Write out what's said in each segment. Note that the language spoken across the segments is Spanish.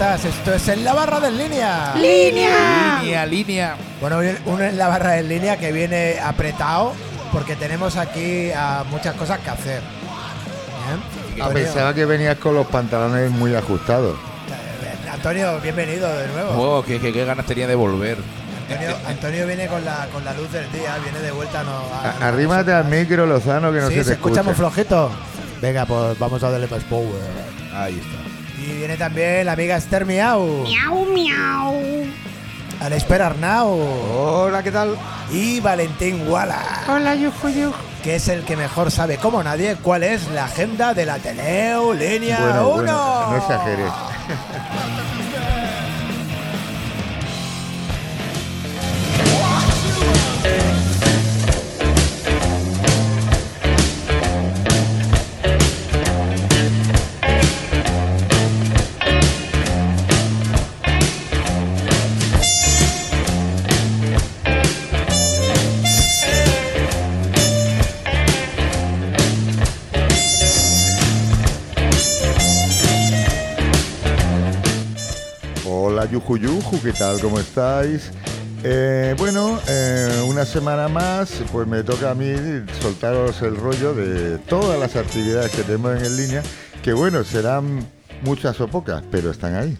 Esto es en la barra de línea. ¡Línea! Línea, línea. Bueno, uno en la barra de línea que viene apretado porque tenemos aquí ah, muchas cosas que hacer. Ah, Antonio, pensaba que venías con los pantalones muy ajustados. eh, Antonio, bienvenido de nuevo. Oh, qué, qué- qué ganas tenía de volver. Antonio, Antonio viene con la, con la luz del día, viene de vuelta. No, a- A- Arrímate al micro, Lozano, que no sí, se te se escucha muy escucha. flojito. Venga, pues vamos a darle más power. Ahí está. Viene también la amiga Esther Miau, Miau, miau. Alesper Arnau Hola, ¿qué tal? y Valentín Wala, Hola, yuju, yuju. que es el que mejor sabe como nadie cuál es la agenda del Ateneo Línea Bueno, 1. bueno, no exageres. Hola, Yuju Yuju, ¿qué tal? ¿Cómo estáis? Eh, bueno, eh, una semana más, pues me toca a mí soltaros el rollo de todas las actividades que tenemos en línea, que bueno, serán muchas o pocas, pero están ahí.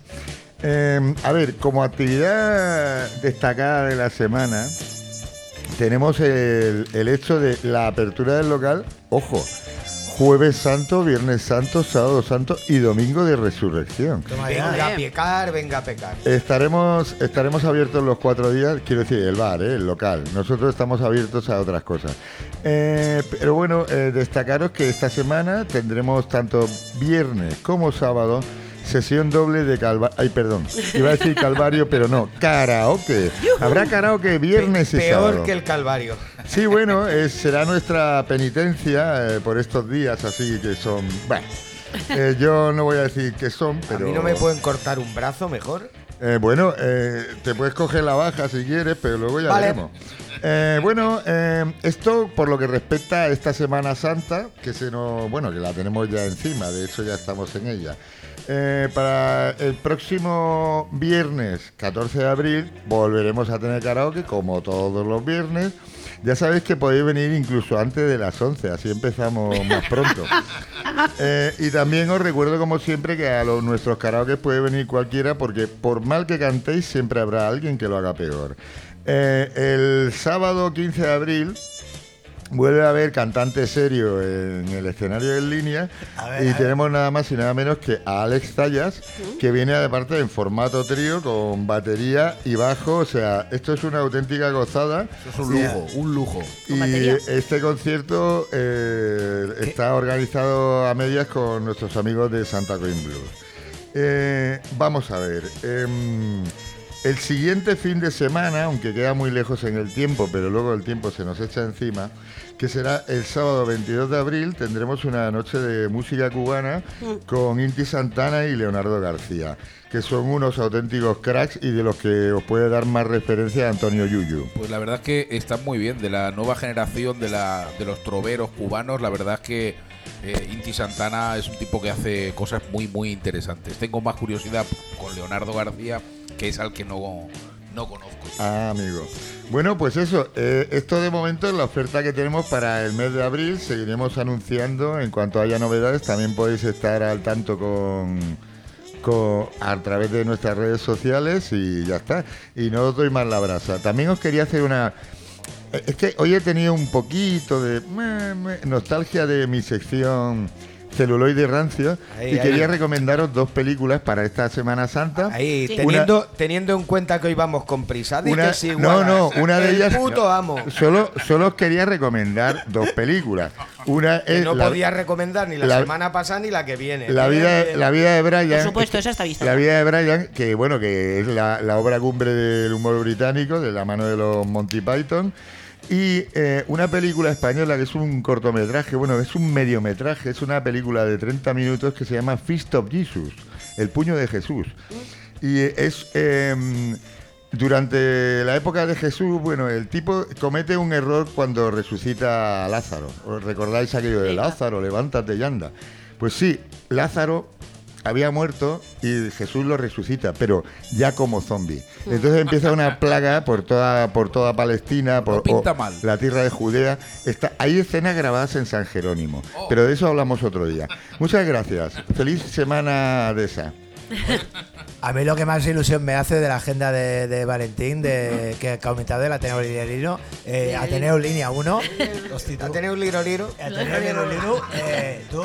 Eh, a ver, como actividad destacada de la semana, tenemos el, el hecho de la apertura del local, ojo, jueves santo, viernes santo, sábado santo y domingo de resurrección. Venga a pecar, venga a pecar. Estaremos, estaremos abiertos los cuatro días, quiero decir, el bar, ¿eh? el local. Nosotros estamos abiertos a otras cosas. Eh, pero bueno, eh, destacaros que esta semana tendremos tanto viernes como sábado sesión doble de Calvario. Ay, perdón, iba a decir Calvario, pero no, karaoke. Habrá karaoke viernes y Peor sábado. que el Calvario. Sí, bueno, es- será nuestra penitencia eh, por estos días así que son... Bueno, eh, yo no voy a decir que son, pero... A mí no me pueden cortar un brazo mejor. Eh, bueno, eh, te puedes coger la baja si quieres, pero luego ya Vale. veremos. Eh, bueno, eh, esto por lo que respecta a esta Semana Santa, que se nos, bueno, que la tenemos ya encima, de hecho ya estamos en ella. Eh, para el próximo viernes 14 de abril volveremos a tener karaoke como todos los viernes. Ya sabéis que podéis venir incluso antes de las 11, así empezamos más pronto. Eh, y también os recuerdo, como siempre, que a los, nuestros karaoke puede venir cualquiera, porque por mal que cantéis, siempre habrá alguien que lo haga peor. Eh, el sábado 15 de abril vuelve a haber cantante serio en el escenario en línea ver, y tenemos nada más y nada menos que a Alex Tallas, que viene de parte en formato trío con batería y bajo. O sea, esto es una auténtica gozada. Eso es un lujo, un lujo. Y este concierto eh, está organizado a medias con nuestros amigos de Santa Coin Blues. Eh, vamos a ver. em, el siguiente fin de semana, aunque queda muy lejos en el tiempo, pero luego el tiempo se nos echa encima, que será el sábado 22 de abril, tendremos una noche de música cubana con Inti Santana y Leonardo García, que son unos auténticos cracks y de los que os puede dar más referencia Antonio Yuyu. Pues la verdad es que están muy bien. De la nueva generación de, la, de los troveros cubanos, la verdad es que eh, Inti Santana es un tipo que hace cosas muy, muy interesantes. Tengo más curiosidad con Leonardo García, que es al que no, no conozco. Ah, amigo. Bueno, pues eso, eh, esto de momento es la oferta que tenemos para el mes de abril. Seguiremos anunciando en cuanto haya novedades. También podéis estar al tanto con, con- a través de nuestras redes sociales y ya está. Y no os doy más la brasa. También os quería hacer una... eh, Es que hoy he tenido un poquito de nostalgia de mi sección celuloide rancio Ahí, y ahí. quería recomendaros dos películas para esta Semana Santa. Ahí, Sí. teniendo, teniendo en cuenta que hoy vamos con prisa, Una- que sí, no, no, una de El ellas. puto amo. Solo, solo os quería recomendar dos películas. Una Que no la, podía recomendar ni la, la- semana pasada ni la que viene. la vida, Eh, la vida de Brian. Por supuesto, esa está vista. La vida de Brian, que bueno, que es la, la obra cumbre del humor británico, de la mano de los Monty Python. Y eh, una película española que es un cortometraje, bueno, es un mediometraje, es una película de 30 minutos que se llama Fist of Jesus, El puño de Jesús. Y es em, durante la época de Jesús, bueno, el tipo comete un error cuando resucita a Lázaro. ¿Os recordáis aquello de. Lázaro, levántate y anda? Pues sí, Lázaro había muerto y Jesús lo resucita, pero ya como zombie. Entonces empieza una plaga por toda, por toda Palestina, por pinta o mal. la tierra de Judea. Está, hay escenas grabadas en San Jerónimo, Oh. pero de eso hablamos otro día. Muchas gracias. Feliz semana de esa. A mí lo que más ilusión me hace de la agenda de, de Valentín, de que, que ha aumentado el Ateneo Lirino, eh, Ateneo Línea 1. Hostia, tú. ¿Ha tenido un liro liro? Ateneo Lirino, eh, tú,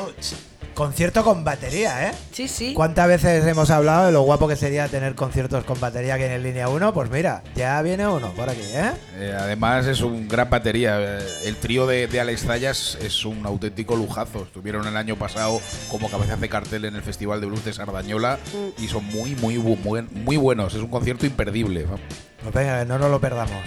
concierto con batería, ¿eh? Sí, sí. ¿Cuántas veces hemos hablado de lo guapo que sería tener conciertos con batería aquí en el Línea 1? Pues mira, ya viene uno por aquí, ¿eh? Eh, además es un gran batería. Eh, El trío de, de Alex Zayas es un auténtico lujazo. Estuvieron el año pasado como cabezas de cartel en el Festival de Blues de Sardañola y son muy, muy, buen- muy buenos. Es un concierto imperdible. Pues venga, no nos lo perdamos.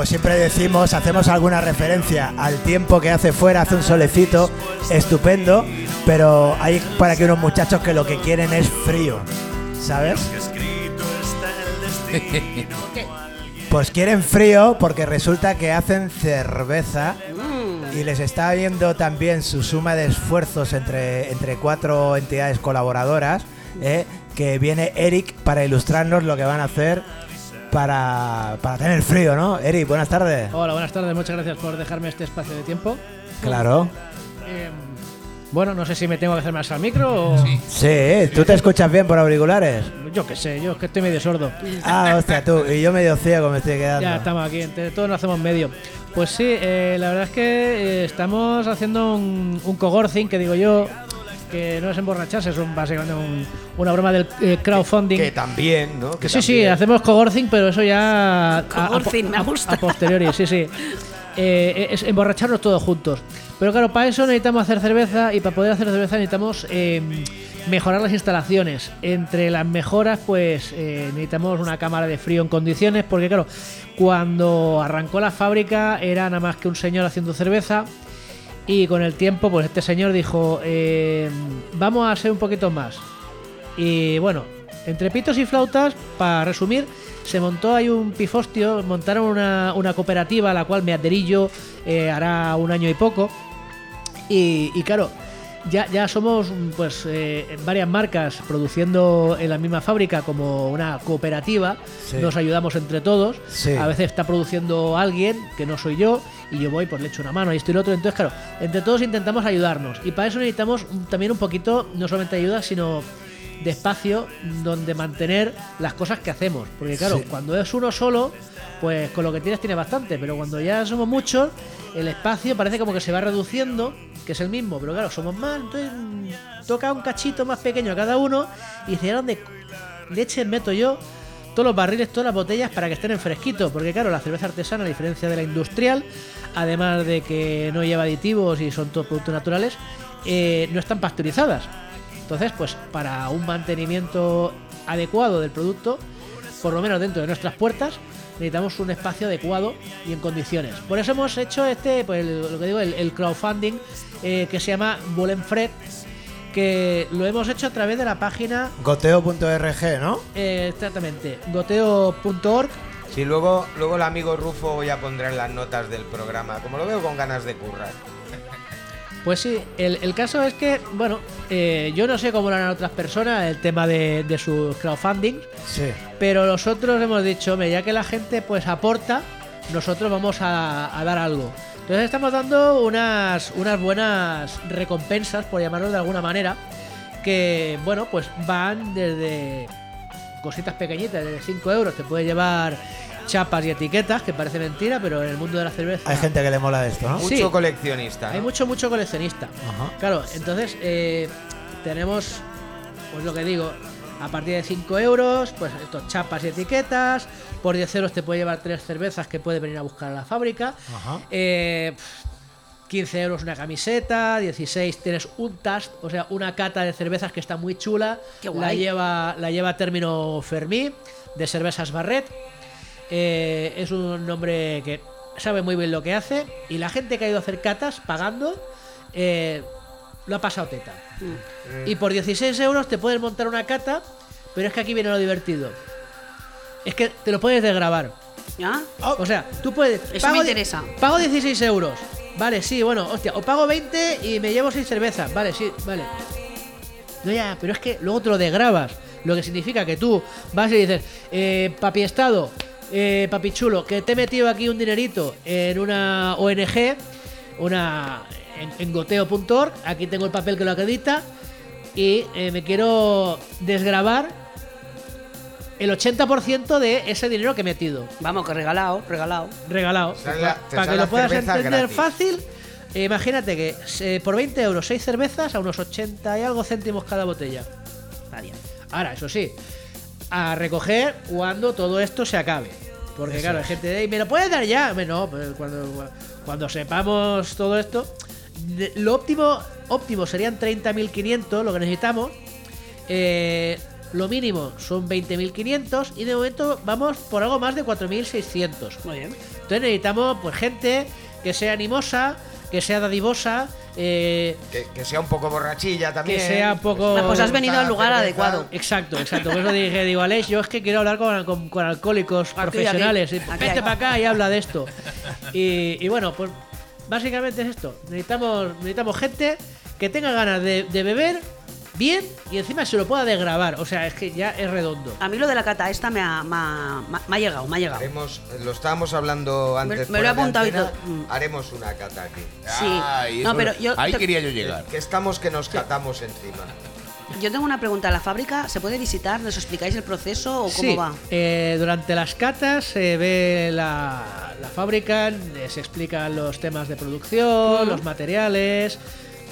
Pues siempre decimos, hacemos alguna referencia al tiempo que hace fuera, hace un solecito estupendo, pero hay para que unos muchachos que lo que quieren es frío, ¿sabes? Pues quieren frío porque resulta que hacen cerveza y les está viendo también su suma de esfuerzos entre, entre cuatro entidades colaboradoras, ¿eh? que viene Eric para ilustrarnos lo que van a hacer para, para tener frío, ¿no? Eric, buenas tardes. Hola, buenas tardes. Muchas gracias por dejarme este espacio de tiempo. Claro. Eh, bueno, no sé si me tengo que hacer más al micro o... Sí, ¿tú te escuchas bien por auriculares? Yo qué sé, yo es que estoy medio sordo. Ah, hostia, tú. Y yo medio ciego me estoy quedando. Ya estamos aquí, entre todos nos hacemos medio. Pues sí, eh, la verdad es que eh, estamos haciendo un, un coworking, que digo yo, que no es emborracharse, es un, básicamente un- una broma del eh, crowdfunding. Que también, ¿no? Que sí, sí, hacemos coworking, pero eso ya... Coworking, me gusta. A posteriori, sí, sí. Eh, es emborracharnos todos juntos. Pero claro, para eso necesitamos hacer cerveza y para poder hacer cerveza necesitamos eh, mejorar las instalaciones. Entre las mejoras, pues eh, necesitamos una cámara de frío en condiciones, porque claro, cuando arrancó la fábrica era nada más que un señor haciendo cerveza. Y con el tiempo, pues este señor dijo, eh, vamos a ser un poquito más. Y bueno, entre pitos y flautas, para resumir, se montó ahí un pifostio, montaron una, una cooperativa a la cual me adherí yo eh, hará un año y poco. Y, y claro, ya, ya somos pues eh, varias marcas produciendo en la misma fábrica como una cooperativa. Sí. Nos ayudamos entre todos. Sí. A veces está produciendo alguien que no soy yo y yo voy pues le echo una mano y esto y lo otro. Entonces, claro, entre todos intentamos ayudarnos. Y para eso necesitamos también un poquito, no solamente ayuda, sino de espacio donde mantener las cosas que hacemos. Porque claro, Sí. cuando es uno solo, pues con lo que tienes tiene bastante. Pero cuando ya somos muchos, el espacio parece como que se va reduciendo, que es el mismo. Pero claro, somos más, entonces mm, toca un cachito más pequeño a cada uno y dice, ¿a dónde leche meto yo? Todos los barriles, todas las botellas para que estén en fresquito. Porque claro, la cerveza artesana, a diferencia de la industrial, además de que no lleva aditivos y son todos productos naturales, eh, no están pasteurizadas. Entonces, pues para un mantenimiento adecuado del producto, por lo menos dentro de nuestras puertas, necesitamos un espacio adecuado y en condiciones. Por eso hemos hecho este, pues el- lo que digo, el, crowdfunding eh, que se llama Bolenfred, que lo hemos hecho a través de la página Goteo.org, ¿no? eh, exactamente goteo.org. Sí, luego, luego el amigo Rufo ya pondrá en las notas del programa. Como lo veo con ganas de currar. Pues sí, el, el caso es que, bueno, eh, yo no sé cómo lo harán otras personas el tema de, de sus crowdfunding, Sí. pero nosotros hemos dicho, "Hombre, ya que la gente pues aporta, nosotros vamos a, a dar algo. Entonces estamos dando unas, unas buenas recompensas, por llamarlo de alguna manera, que, bueno, pues van desde cositas pequeñitas, desde 5 euros, te puede llevar chapas y etiquetas, que parece mentira, pero en el mundo de la cerveza... Hay gente que le mola esto, ¿no? Sí. Mucho coleccionista. ¿no? Hay mucho, mucho coleccionista. Ajá. Claro, entonces eh, tenemos, pues lo que digo, a partir de 5 euros, pues estos chapas y etiquetas. Por 10 euros te puede llevar tres cervezas que puede venir a buscar a la fábrica. Ajá. Eh, 15 euros una camiseta, 16 tienes un tast, o sea, una cata de cervezas que está muy chula. Qué La lleva, la lleva a término Fermí, de cervezas Barret. eh, es un hombre que sabe muy bien lo que hace y la gente que ha ido a hacer catas pagando eh, lo ha pasado teta. Y por 16 euros te puedes montar una cata, pero es que aquí viene lo divertido. Es que te lo puedes desgrabar. ¿Ya? O sea, tú puedes. Eso me di- interesa. Pago 16 euros. Vale, sí, bueno, hostia. O pago 20 y me llevo 6 cervezas. Vale, sí, vale. No, ya, pero es que luego te lo desgrabas. Lo que significa que tú vas y dices, eh, papi Estado, eh, papi chulo, que te he metido aquí un dinerito en una ONG, una en, en goteo.org, aquí tengo el papel que lo acredita, y eh, me quiero desgrabar el 80% de ese dinero que he metido Vamos, que regalado, regalado. regalado. sale la- te para sale que la lo puedas cerveza entender gratis. fácil, eh, imagínate que eh, por 20 euros 6 cervezas a unos 80 y algo céntimos cada botella. Está bien. Ahora, eso sí, a recoger cuando todo esto se acabe. Porque claro, hay gente de ahí, ¿me lo puedes dar ya? Hombre, No, pues cuando, cuando sepamos todo esto, de- lo óptimo, óptimo serían 30.500, lo que necesitamos. Eh, lo mínimo son 20.500 y de momento vamos por algo más de 4.600. Muy bien. Entonces necesitamos pues gente que sea animosa, que sea dadivosa, eh, Que, que sea un poco borrachilla también. que sea un poco... Ah, pues has venido al lugar cerveza. adecuado. Exacto, exacto. Por eso dije, digo, Alex, yo es que quiero hablar con, con- con alcohólicos Aquí, profesionales. aquí, Vete para acá y habla de esto. Y, y bueno, pues básicamente es esto. Necesitamos, necesitamos gente que tenga ganas de, de beber bien y encima se lo pueda desgrabar. O sea, es que ya es redondo. A mí lo de la cata esta me ha, me ha- me ha llegado, me ha llegado. Haremos, lo estábamos hablando antes. me lo he apuntado y todo. Mm. Haremos una cata aquí. Sí. Ay, No, pero yo ahí te- quería yo llegar. Que estamos que nos catamos encima. Yo tengo una pregunta. ¿La fábrica se puede visitar? ¿Nos explicáis el proceso o cómo Sí, va? eh, durante las catas se ve la, la fábrica, se explican los temas de producción, los materiales.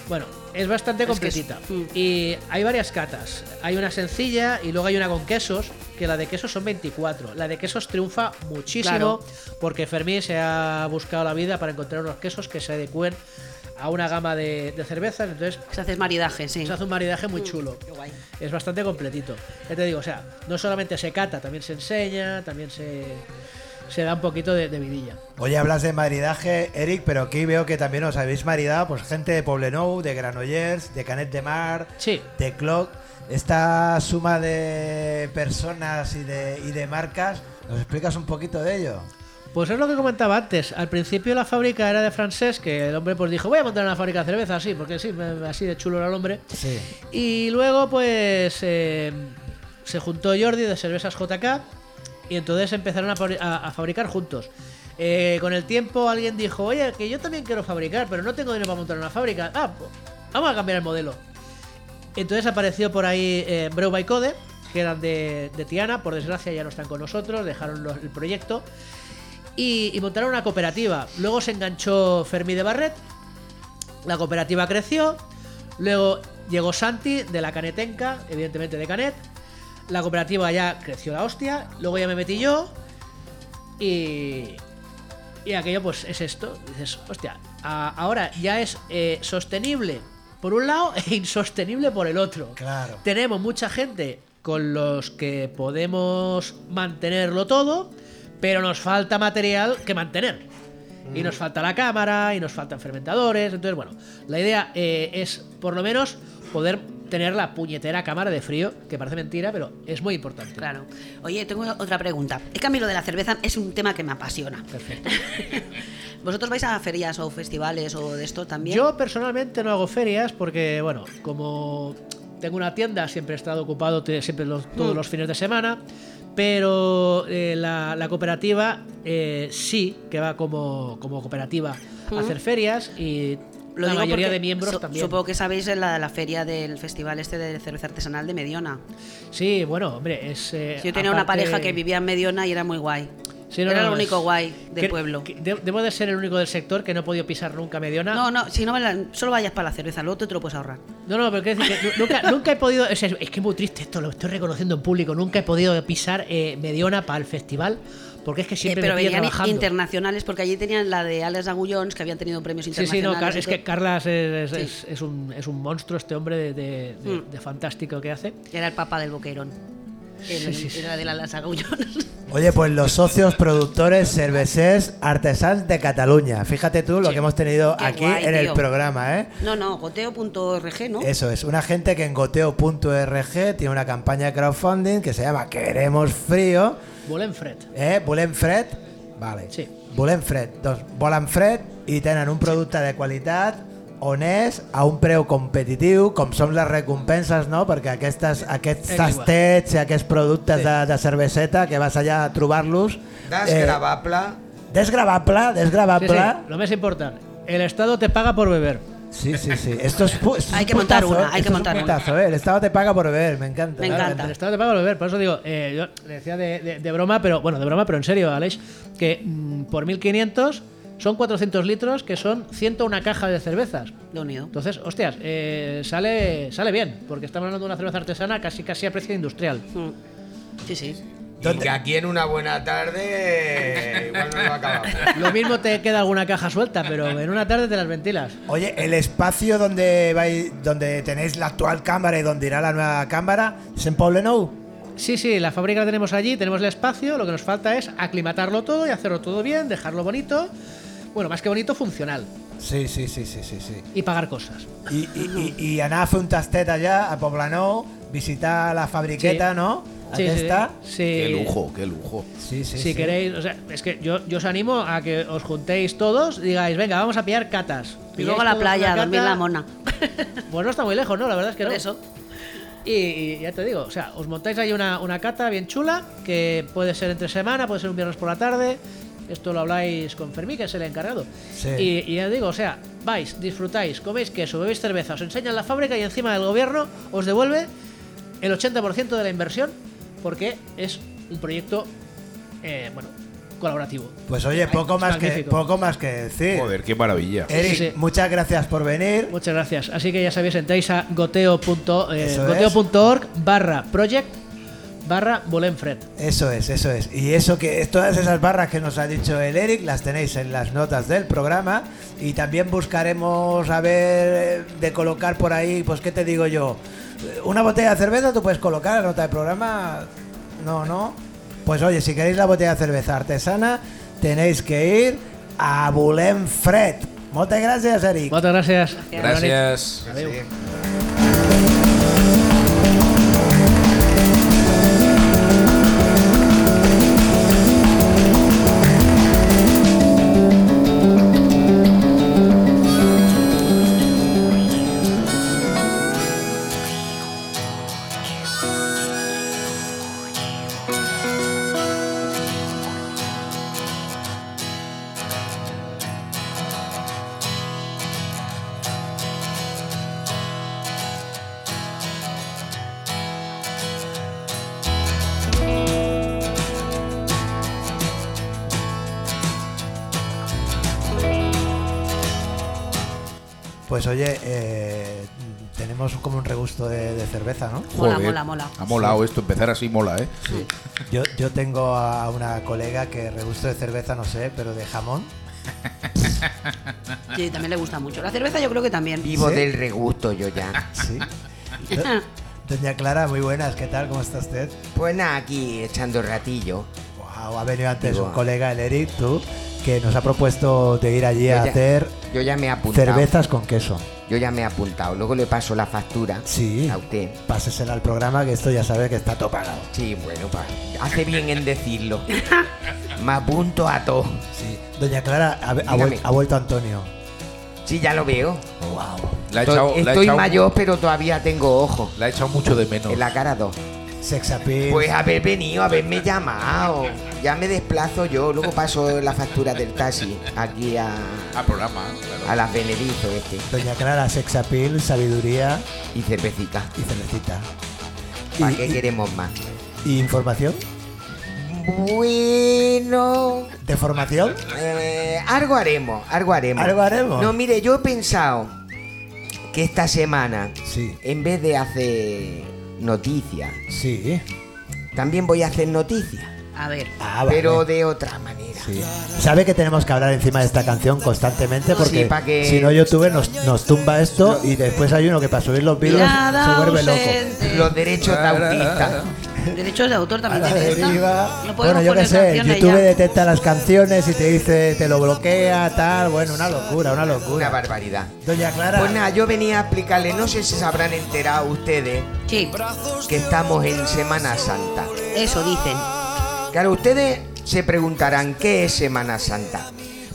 Bueno, es bastante Es que es- completita. mm. Y hay varias catas. Hay una sencilla y luego hay una con quesos, que la de quesos son 24. La de quesos triunfa muchísimo Claro. porque Fermín se ha buscado la vida para encontrar unos quesos que se adecúen a una gama de, de cervezas. Entonces Se hace maridaje, sí. se hace un maridaje muy chulo. Qué guay. Es bastante completito. Ya te digo, o sea, no solamente se cata, también se enseña, también se, se da un poquito de, de vidilla. Oye, hablas de maridaje, Eric, pero aquí veo que también os habéis maridado, pues gente de Poblenou, de Granollers, de Canet de Mar, Sí. de Clock. Esta suma de personas y de, y de marcas, ¿nos explicas un poquito de ello? Pues es lo que comentaba antes. Al principio la fábrica era de francés, que el hombre pues dijo, voy a montar una fábrica de cerveza, así, porque sí, así de chulo era el hombre. Sí. Y luego pues eh, se juntó Jordi de Cervezas JK y entonces empezaron a, fabri- a- a fabricar juntos. Eh, con el tiempo alguien dijo, oye, que yo también quiero fabricar, pero no tengo dinero para montar una fábrica. Ah, pues, vamos a cambiar el modelo. Entonces apareció por ahí eh, Brew by Code, que eran de, Tiana, por desgracia ya no están con nosotros, dejaron el proyecto y, y montaron una cooperativa. Luego se enganchó Fermi de Barret, la cooperativa creció, luego llegó Santi de la Canetenca, evidentemente de Canet, la cooperativa ya creció la hostia, luego ya me metí yo y, y aquello pues es esto, dices, hostia, a- ahora ya es eh, sostenible por un lado e insostenible por el otro. Claro. Tenemos mucha gente con los que podemos mantenerlo todo, pero nos falta material que mantener. Y nos falta la cámara, y nos faltan fermentadores. Entonces, bueno, la idea eh, es por lo menos poder tener la puñetera cámara de frío, que parece mentira, pero es muy importante. Claro. Oye, tengo otra pregunta. Es que a mí lo de la cerveza es un tema que me apasiona. Perfecto. ¿Vosotros vais a ferias o festivales o de esto también? Yo personalmente no hago ferias porque, bueno, como tengo una tienda, siempre he estado ocupado siempre los- Mm. todos los fines de semana, pero eh, la, la cooperativa eh, sí que va como, como cooperativa a hacer ferias y Mm. Lo la digo mayoría porque de miembros también. Supongo que sabéis la, la feria del festival este de cerveza artesanal de Mediona. Sí, bueno, hombre, es... eh, Yo tenía una pareja que vivía en Mediona y era muy guay. Sí, no, era no, lo único es- guay del que- pueblo. que de- debo de ser el único del sector que no he podido pisar nunca Mediona. No, no, si no, solo vayas para la cerveza, luego te, te lo puedes ahorrar. No, no, pero quiero decir que nu- nunca, nunca he podido. Es, es que es muy triste esto, lo estoy reconociendo en público. Nunca he podido pisar eh, Mediona para el festival porque es que Eh, siempre pero me venían trabajando. internacionales porque allí tenían la de Alex Agullons que habían tenido premios Sí, sí, no, internacionales. Es que. Carlas es, es- Sí. es- es un, es un monstruo este hombre de, de- de- Mm. de fantástico que hace. Era el papa del boquerón. En, Sí, sí, la de la Las Agullones. Oye, pues los socios productores cervecers artesans de Cataluña. Fíjate tú lo que hemos tenido Qué aquí guay, en el programa, ¿eh? No, no, goteo.org, ¿no? Eso es, una gente que en goteo.org tiene una campaña de crowdfunding que se llama Queremos Frío, Volem fred. eh? Volem fred, vale. Sí. Volem fred, doncs volen fred i tenen un producte de qualitat honest, a un preu competitiu, com són les recompenses, no? Perquè aquestes, aquests tastets i aquests productes Sí. de, de cerveseta que vas allà a trobar-los... Desgravable. desgravable, Sí, desgravable. sí, lo más importante. El Estado te paga por beber. Sí, sí, sí. Esto es, pu- esto es Hay que montar una, hay que es un montar una. ¿eh? El Estado te paga por beber, me encanta. Me encanta. El Estado te paga por beber. Por eso digo, eh, yo le decía de, de- de broma, pero bueno, de broma, pero en serio, Aleix, que mm, por 1500 son 400 litros, que son 101 caja de cervezas. Lo unido. Entonces, hostias, eh, sale, sale bien, porque estamos hablando de una cerveza artesana casi casi a precio industrial. Mm. Sí, sí. Y que aquí en una buena tarde igual no lo acabamos. Lo mismo te queda alguna caja suelta, pero en una tarde te las ventilas. Oye, el espacio donde vais, donde tenéis la actual cámara y donde irá la nueva cámara, ¿es en Poblenou? Sí, sí, la fábrica la tenemos allí, tenemos el espacio, lo que nos falta es aclimatarlo todo y hacerlo todo bien, dejarlo bonito. Bueno, más que bonito, funcional. Sí, sí, sí, sí, sí, sí. Y pagar cosas. I, i, i, i anar a fer un tastet allà, a Poblenou, visitar la fabriqueta, Sí. ¿no? Sí, sí, Aquesta. sí. Qué lujo, qué lujo. Sí, sí, si sí. queréis, o sea, es que yo, yo os animo a que os juntéis todos y digáis, venga, vamos a pillar catas. Y luego a la playa, a dormir la mona. Pues no está muy lejos, ¿no? La verdad es que Por no. eso. Y, y ya te digo, o sea, os montáis ahí una, una cata bien chula, que puede ser entre semana, puede ser un viernes por la tarde. Esto lo habláis con Fermí, que es el encargado. Sí. Y, y ya digo, o sea, vais, disfrutáis, coméis queso, bebéis cerveza, os enseñan la fábrica y encima del gobierno os devuelve el 80% de la inversión porque es un proyecto, eh, bueno, colaborativo. Pues oye, poco más, que, poco más que decir. Joder, qué maravilla. Eric, Sí, sí. muchas gracias por venir. Muchas gracias. Así que ya sabéis, entráis a goteo.org es. goteo.org barra project barra Bolenfred. Eso es, eso es. Y eso que todas esas barras que nos ha dicho el Eric las tenéis en las notas del programa y también buscaremos a ver eh, de colocar por ahí, pues qué te digo yo, una botella de cerveza tú puedes colocar la nota del programa, no, no. Pues oye, si queréis la botella de cerveza artesana tenéis que ir a Bulem Fred. Muchas gracias, Eric. Muchas gracias. Gracias. Pues oye, eh, tenemos como un regusto de, de cerveza, ¿no? Mola, Joder, mola, mola. Ha molado esto, empezar así mola, ¿eh? Yo, yo tengo a una colega que regusto de cerveza, no sé, pero de jamón. Sí, también le gusta mucho. La cerveza yo creo que también. Vivo ¿Sí? del regusto yo ya. Sí. Do- Doña Clara, muy buenas, ¿qué tal? ¿Cómo está usted? Pues nada, aquí echando ratillo. Wow, ha venido antes un colega, el Eric, tú, que nos ha propuesto de ir allí a hacer cervezas con queso. Yo ya me he apuntado. Luego le paso la factura sí, a usted. Pásesela al programa que esto ya sabe que está todo pagado. Sí, bueno, pa, hace bien en decirlo. me apunto a todo. Sí. Doña Clara, ha, ha, vuel vuelto Antonio. Sí, ya lo veo. Estoy mayor, pero todavía tengo ojos. La he echado mucho de menos. En la cara dos Sexapil. Pues haber venido, haberme llamado. Ya me desplazo yo, luego paso la factura del taxi aquí a. A programa, claro. A las Benedito. Este. Doña Clara, sexapil, sabiduría. Y cervecita. Y cervecita. ¿Para qué queremos más? ¿Y información? Bueno. ¿De formación? Eh, algo haremos, algo haremos. Algo haremos. No, mire, yo he pensado que esta semana, sí. en vez de hacer noticias, Sí. también voy a hacer noticias. A ver. Ah, vale. Pero de otra manera. Sí. Sabe que tenemos que hablar encima de esta canción constantemente porque que- si no YouTube nos, nos tumba esto y después hay uno que para subir los vídeos se vuelve loco. Los derechos de autista. Derechos de autor A también la tiene esta. deriva. No podemos bueno, yo qué sé, YouTube ya. detecta las canciones y te dice, te lo bloquea, tal. Bueno, una locura, una Una locura. barbaridad. Doña Clara. Pues nada, yo venía a explicarle, no sé si se habrán enterado ustedes Sí, que estamos en Semana Santa. eso dicen. Claro, ustedes se preguntarán, ¿qué es Semana Santa?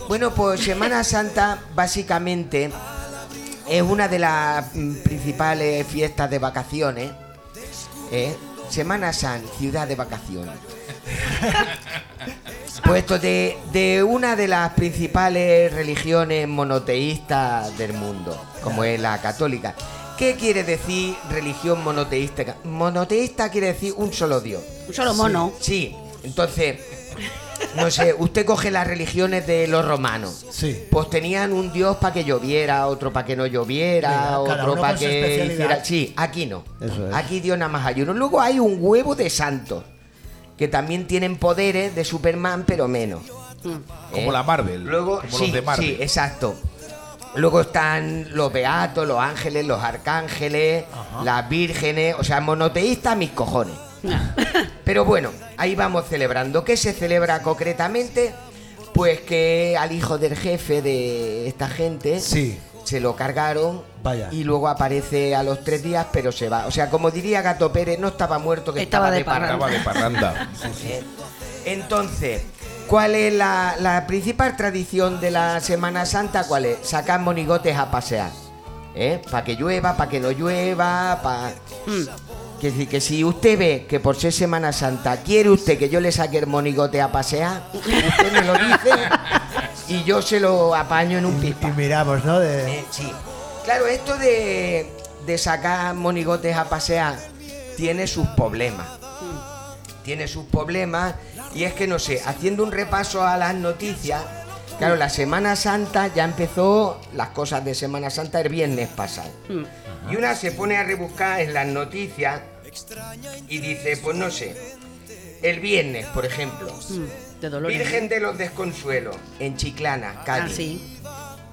Bueno, pues Semana Santa básicamente es una de las principales fiestas de vacaciones. ¿eh? Semana Santa, ciudad de vacaciones. Puesto de, de una de las principales religiones monoteístas del mundo, como es la católica. ¿Qué quiere decir religión monoteísta? Monoteísta quiere decir un solo Dios. Un solo mono. Sí, entonces, no sé, usted coge las religiones de los romanos. Sí. Pues tenían un dios para que lloviera, otro para que no lloviera, Mira, otro para que hiciera... Sí, aquí no. Eso es. Aquí Dios nada más hay uno. Luego hay un huevo de santos, que también tienen poderes de Superman, pero menos. Como ¿eh? la Marvel. Luego, como sí, los de Marvel. sí, exacto. Luego están los beatos, los ángeles, los arcángeles, las vírgenes, o sea, monoteístas mis cojones. Pero bueno, ahí vamos celebrando. ¿Qué se celebra concretamente? Pues que al hijo del jefe de esta gente Sí. se lo cargaron Vaya. y luego aparece a los tres días, pero se va. O sea, como diría Gato Pérez, no estaba muerto, que Estaba estaba, de parranda. Estaba de parranda. Entonces, ¿cuál es la, la principal tradición de la Semana Santa? ¿Cuál es? Sacar monigotes a pasear. ¿Eh? Para que llueva, para que no llueva, para... Que, decir, que si usted ve que por ser Semana Santa quiere usted que yo le saque el monigote a pasear, usted me lo dice y yo se lo apaño en un Y, pipa. y miramos, ¿no? De, Eh, sí. Claro, esto de, de sacar monigotes a pasear tiene sus problemas. Tiene sus problemas y es que no sé, haciendo un repaso a las noticias, claro, la Semana Santa ya empezó las cosas de Semana Santa el viernes pasado. Y una se pone a rebuscar en las noticias y dice, pues no sé, el viernes, por ejemplo, De Dolores. Virgen de los Desconsuelos, en Chiclana, Ah, Cádiz. sí.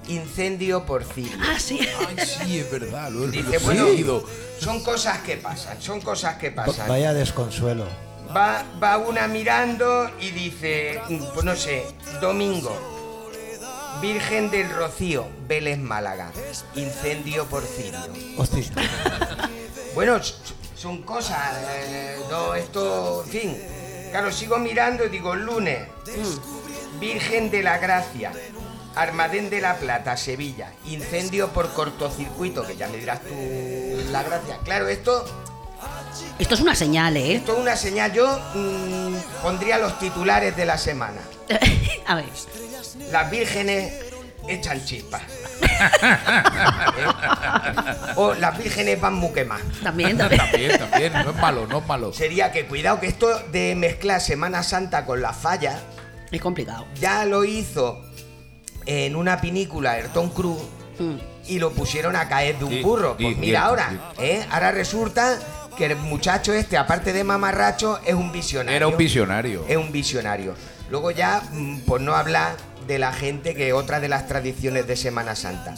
Incendio por Cilia. Ah, sí. Ay, sí, es verdad. Lo, Dice, he bueno, leído. son cosas que pasan, son cosas que pasan. vaya desconsuelo. Va, va una mirando y dice, mm, pues no sé, domingo, Virgen del Rocío, Vélez Málaga, incendio por cirio. Hostia. Bueno, son cosas, eh, no, esto, en fin. Claro, sigo mirando y digo, lunes, Virgen de la Gracia, Armadén de la Plata, Sevilla, incendio por cortocircuito, que ya me dirás tú la gracia. Claro, esto, Esto es una señal, ¿eh? esto es una señal. Yo mm, pondría los titulares de la semana. A ver. Las vírgenes echan chispas. ¿Eh? O las vírgenes van muy quemadas. También, también. También, también. No es malo, no es malo. Sería que cuidado que esto de mezclar Semana Santa con la falla Es complicado. ya lo hizo en una pinícula Ayrton Cruz Mm. y lo pusieron a caer de un Sí, burro. sí, Pues mira ahora, sí. ¿eh? ahora resulta que el muchacho este, aparte de mamarracho, es un visionario. Era un visionario. Es un visionario. Luego ya, mm, por no hablar de la gente que otra de las tradiciones de Semana Santa,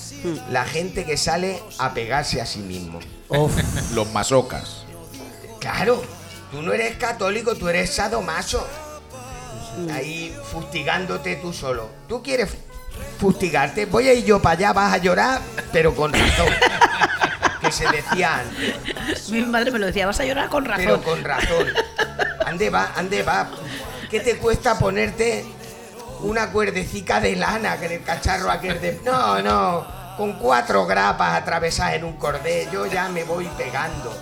la gente que sale a pegarse a sí mismo. Uf. Los masocas. Claro, tú no eres católico, tú eres sadomaso. Ahí fustigándote tú solo. Tú quieres fustigarte, voy a ir yo para allá, vas a llorar, pero con razón. que se decía antes, Mi madre me lo decía, vas a llorar con razón. pero con razón. Ande va, ande va. ¿Qué te cuesta ponerte una cuerdecica de lana que en el cacharro aquel de... No, no, con cuatro grapas atravesadas en un cordel, yo ya me voy pegando.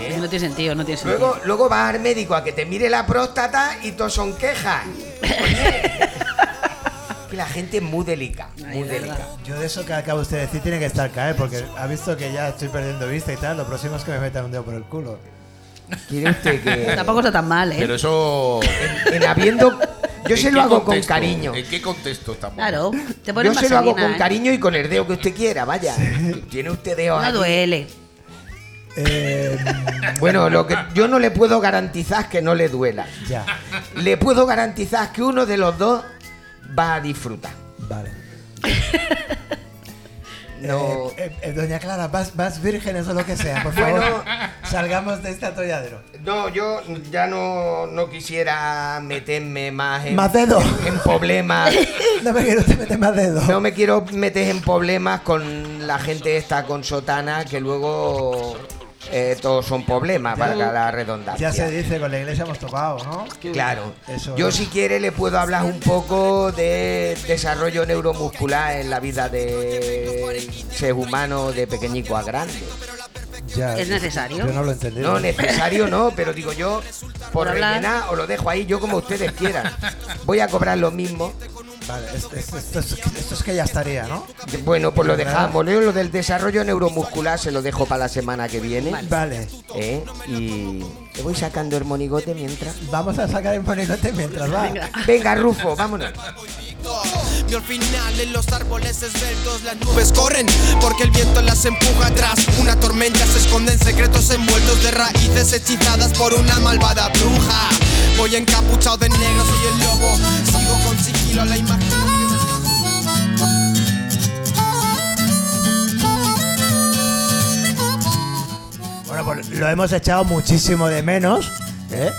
¿Eh? No tiene sentido, no tiene sentido. Luego, luego vas al médico a que te mire la próstata y todos son quejas. La gente es muy delicada, muy delicada. Yo de eso que acaba usted de decir tiene que estar caer, porque ha visto que ya estoy perdiendo vista y tal. Lo próximo es que me metan un dedo por el culo. ¿Quiere usted que Tampoco está tan mal, ¿eh? Pero eso. en habiendo yo ¿en se lo hago con cariño? ¿En qué contexto estamos? Claro. Te pones Yo se lo hago con ¿eh? cariño y con el dedo que usted quiera, vaya. Tiene usted dedo No aquí. duele. Eh, Bueno, lo que yo no le puedo garantizar que no le duela. ya, Le puedo garantizar que uno de los dos va a disfrutar. vale. No. Eh, eh, doña Clara, más, más vírgenes o lo que sea, por favor. Bueno, salgamos de este atolladero. No, yo ya no, no quisiera meterme más en, Más dedo. en problemas. No me quiero te meter más dedos. No me quiero meter en problemas con la gente esta con sotana que luego eh, todos son problemas, valga la redundancia. Ya se dice, con la iglesia hemos tocado, ¿no? Claro. Eso Yo es. si quiere le puedo hablar un poco de desarrollo neuromuscular en la vida de ser humano de pequeñico a grande. Ya, ¿Es necesario? Yo no lo he entendido. No, necesario no, pero digo yo, por rellenar os lo dejo ahí, yo como ustedes quieran. Voy a cobrar lo mismo. Vale, esto, esto- esto es, esto es que ya estaría, ¿no? Bueno, pues lo dejamos. Leo lo del desarrollo neuromuscular se lo dejo para la semana que viene. Vale. ¿eh? Y te voy sacando el monigote mientras. Vamos a sacar el monigote mientras va. Venga, Rufo, vámonos. Y al final en los árboles esbeltos las nubes corren porque el viento las empuja atrás. Una tormenta se esconde en secretos envueltos de raíces hechizadas por una malvada bruja. Voy encapuchado de negro, soy el lobo. Sigo con sigilo la imaginación. Bueno, pues lo hemos echado muchísimo de menos. ¿eh?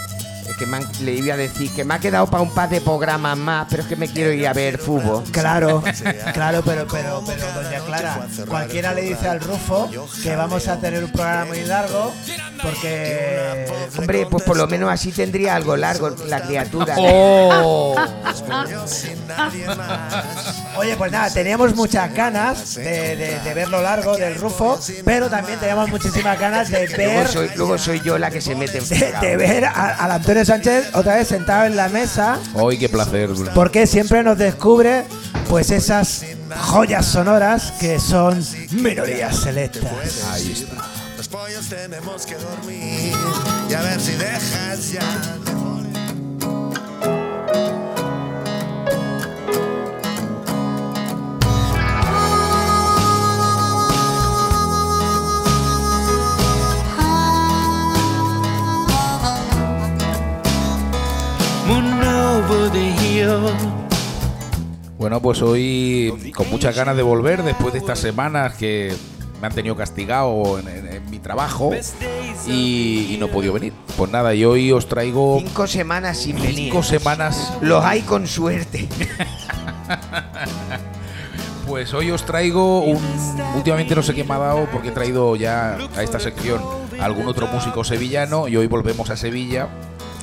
Que me han- le iba a decir que me ha quedado para un par de programas más, pero es que me quiero ir a ver fútbol. Claro, claro, pero, pero, pero, doña Clara, cualquiera le dice al Rufo que vamos a tener un programa muy largo porque... Hombre, pues por lo menos así tendría algo largo la criatura. ¡Oh! Oye, pues nada, teníamos muchas ganas de, de- de ver lo largo del Rufo, pero también teníamos muchísimas ganas de Luego ver, soy, luego soy yo la que se mete en de, fregado. de ver a- al Antonio Sánchez otra vez sentado en la mesa, ¡Ay, qué placer! porque siempre nos descubre pues esas joyas sonoras que son minorías selectas. Ahí está. Los pollos tenemos que dormir y a ver si dejas ya Bueno, pues hoy con muchas ganas de volver después de estas semanas que me han tenido castigado en, en- en mi trabajo y, y no he podido venir. Pues nada, y hoy os traigo Cinco semanas sin venir. cinco semanas. Los hay con suerte. Pues hoy os traigo un. Últimamente no sé qué me ha dado porque he traído ya a esta sección a algún otro músico sevillano y hoy volvemos a Sevilla.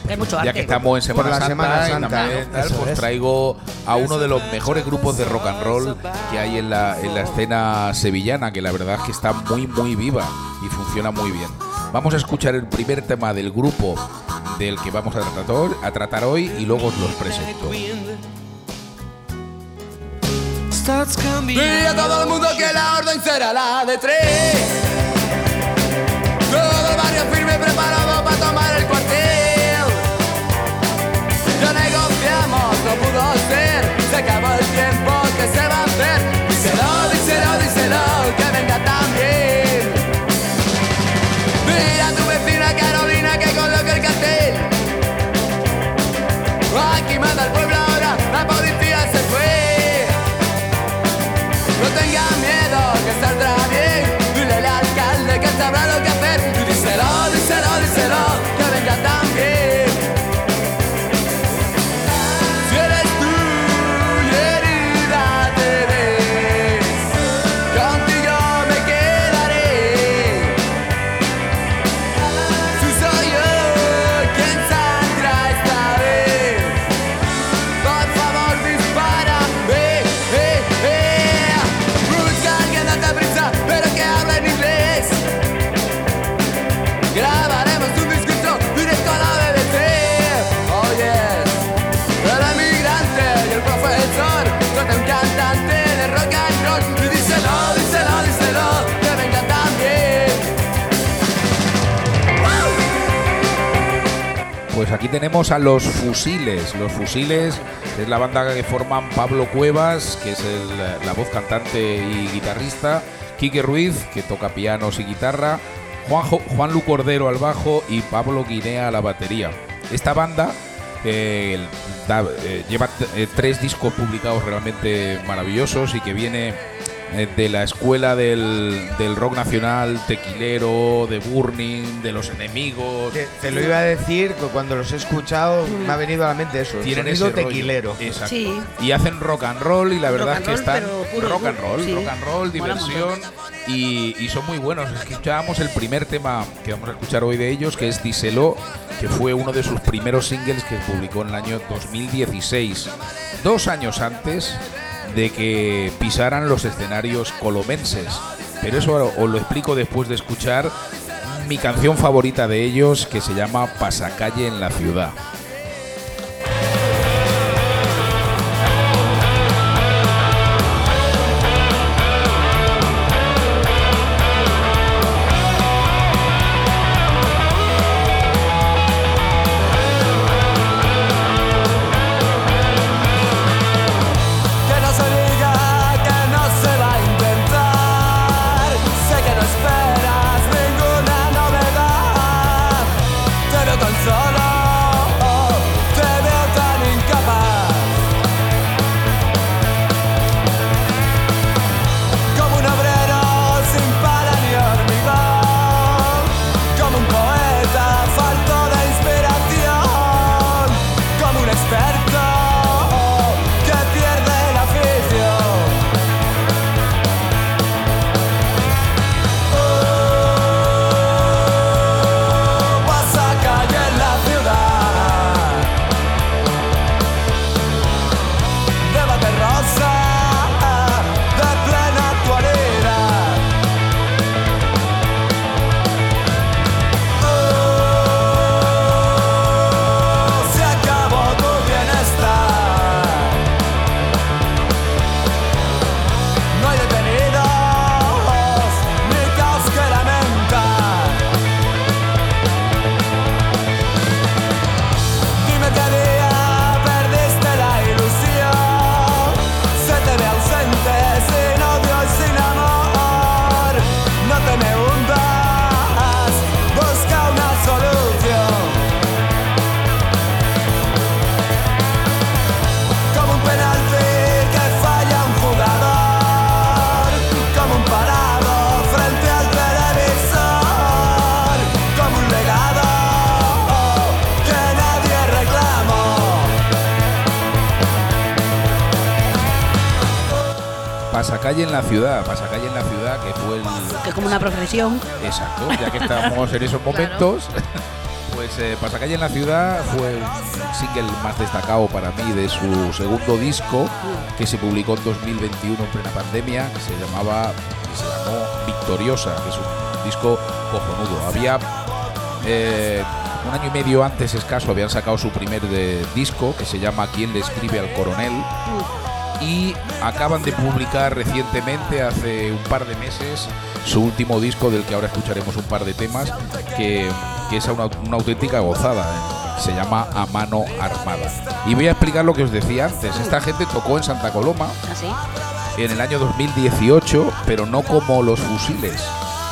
Hay mucho Ya que estamos en Semana Por la Santa, Semana y Santa, pues es. traigo a uno de los mejores grupos de rock and roll que hay en la, en la escena sevillana, que la verdad es que está muy, muy viva y funciona muy bien. Vamos a escuchar el primer tema del grupo del que vamos a tratar, hoy- a tratar hoy y luego os los presento. Y a todo el mundo que la orden será la de tres. Todo el barrio firme preparado aquí tenemos a los Fusiles. Los Fusiles es la banda que forman Pablo Cuevas, que es el- la voz cantante y guitarrista, Quique Ruiz, que toca pianos y guitarra, Juanjo, Juan Lu Cordero al bajo y Pablo Guinea a la batería. Esta banda eh, eh, lleva eh, tres discos publicados realmente maravillosos y que viene de la escuela del, del rock nacional, tequilero, de Burning, de los enemigos. Te, te lo iba a decir cuando los he escuchado me ha venido a la mente eso. Tienen sonido ese rollo. tequilero. Exacto. Sí. Y hacen rock and roll y la verdad es que roll, están puro rock and roll, sí. rock and roll, diversión y, y son muy buenos. Escuchábamos el primer tema que vamos a escuchar hoy de ellos, que es Díselo, que fue uno de sus primeros singles que publicó en el año 2016, dos años antes de que pisaran los escenarios colomenses. Pero eso os lo explico después de escuchar mi canción favorita de ellos, que se llama Pasacalle en la ciudad. En la ciudad, Pasacalle en la ciudad, que fue el, Que es como una profesión. Exacto, ya que estamos en esos momentos. Pues eh, Pasacalle en la ciudad fue un single más destacado para mí de su segundo disco que se publicó en 2021 en plena pandemia, que se llamaba que se llamó Victoriosa, que es un disco cojonudo. Había eh, un año y medio antes escaso habían sacado su primer eh, disco que se llama ¿Quién le escribe al coronel? Y acaban de publicar recientemente, hace un par de meses, su último disco del que ahora escucharemos un par de temas, que, que es una, una auténtica gozada. ¿eh? Se llama A Mano Armada. Y voy a explicar lo que os decía antes. Esta gente tocó en Santa Coloma Así. en el año 2018, pero no como los fusiles,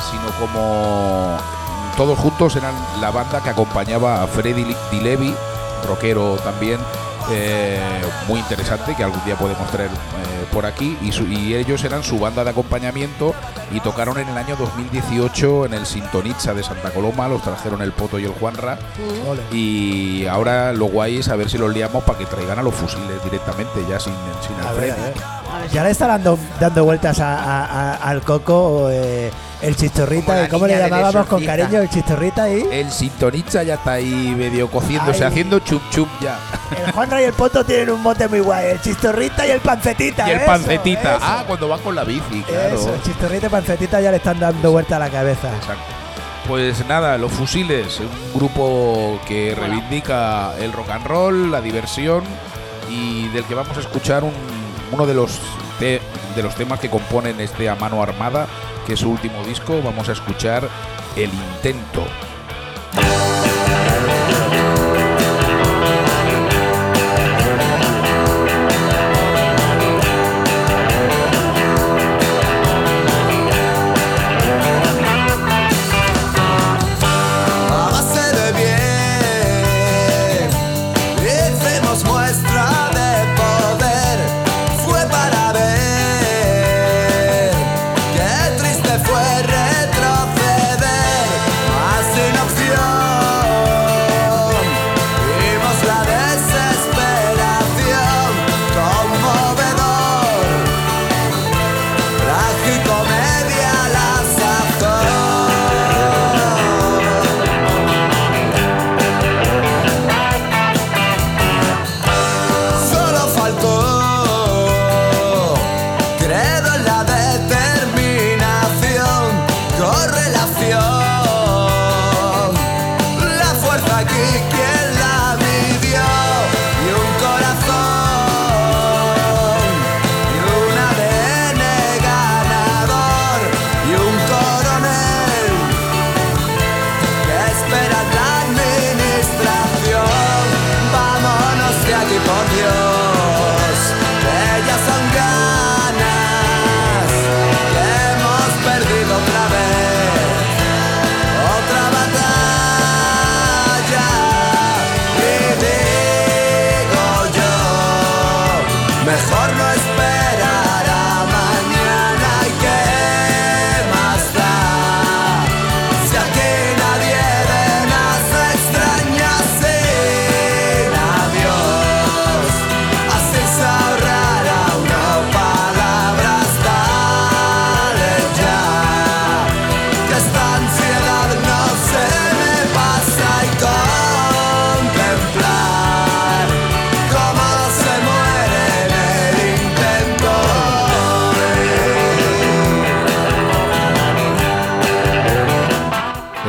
sino como todos juntos eran la banda que acompañaba a Freddy Di Levi, rockero también, eh, muy interesante, que algún día podemos traer eh, por aquí, y, su- y ellos eran su banda de acompañamiento y tocaron en el año 2018 en el Sintonitza de Santa Coloma, los trajeron el Poto y el Juanra, Ole. y ahora lo guay es a ver si los liamos para que traigan a los fusiles directamente, ya sin, sin el Ya le está dando, dando vueltas a- a- a- al coco eh, el Como chistorrita. ¿y ¿Cómo le llamábamos con cariño el chistorrita ahí? El sintonista ya está ahí medio cociéndose, Ay. haciendo chup chup ya. El Juanra y el Poto tienen un mote muy guay. El chistorrita y el pancetita. y el eso, pancetita. eso. Ah, cuando vas con la bici, claro. Eso, el chistorrita y pancetita ya le están dando vuelta a la cabeza. Exacto. Pues nada, Los Fusiles, un grupo que reivindica el rock and roll, la diversión y del que vamos a escuchar un- uno de los, de los temas que componen este A Mano Armada, que es su último disco. Vamos a escuchar El Intento.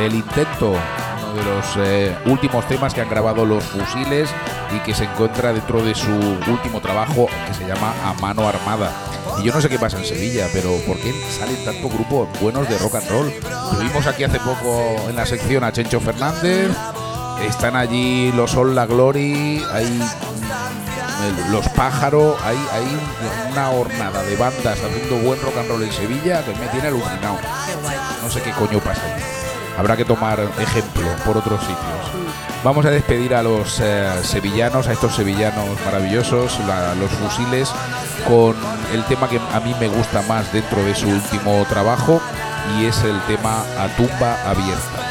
El intento, uno de los eh, últimos temas que han grabado los fusiles y que se encuentra dentro de su último trabajo que se llama A Mano Armada. Y yo no sé qué pasa en Sevilla, pero ¿por qué salen tantos grupos buenos de rock and roll? Tuvimos aquí hace poco en la sección a Chencho Fernández, están allí los All La Glory, hay mm, los pájaros, hay, hay una hornada de bandas haciendo buen rock and roll en Sevilla que me tiene alucinado. No sé qué coño pasa. Habrá que tomar ejemplo por otros sitios. Vamos a despedir a los eh, sevillanos, a estos sevillanos maravillosos, los fusiles, con el tema que a mí me gusta más dentro de su último trabajo y es el tema A tumba abierta.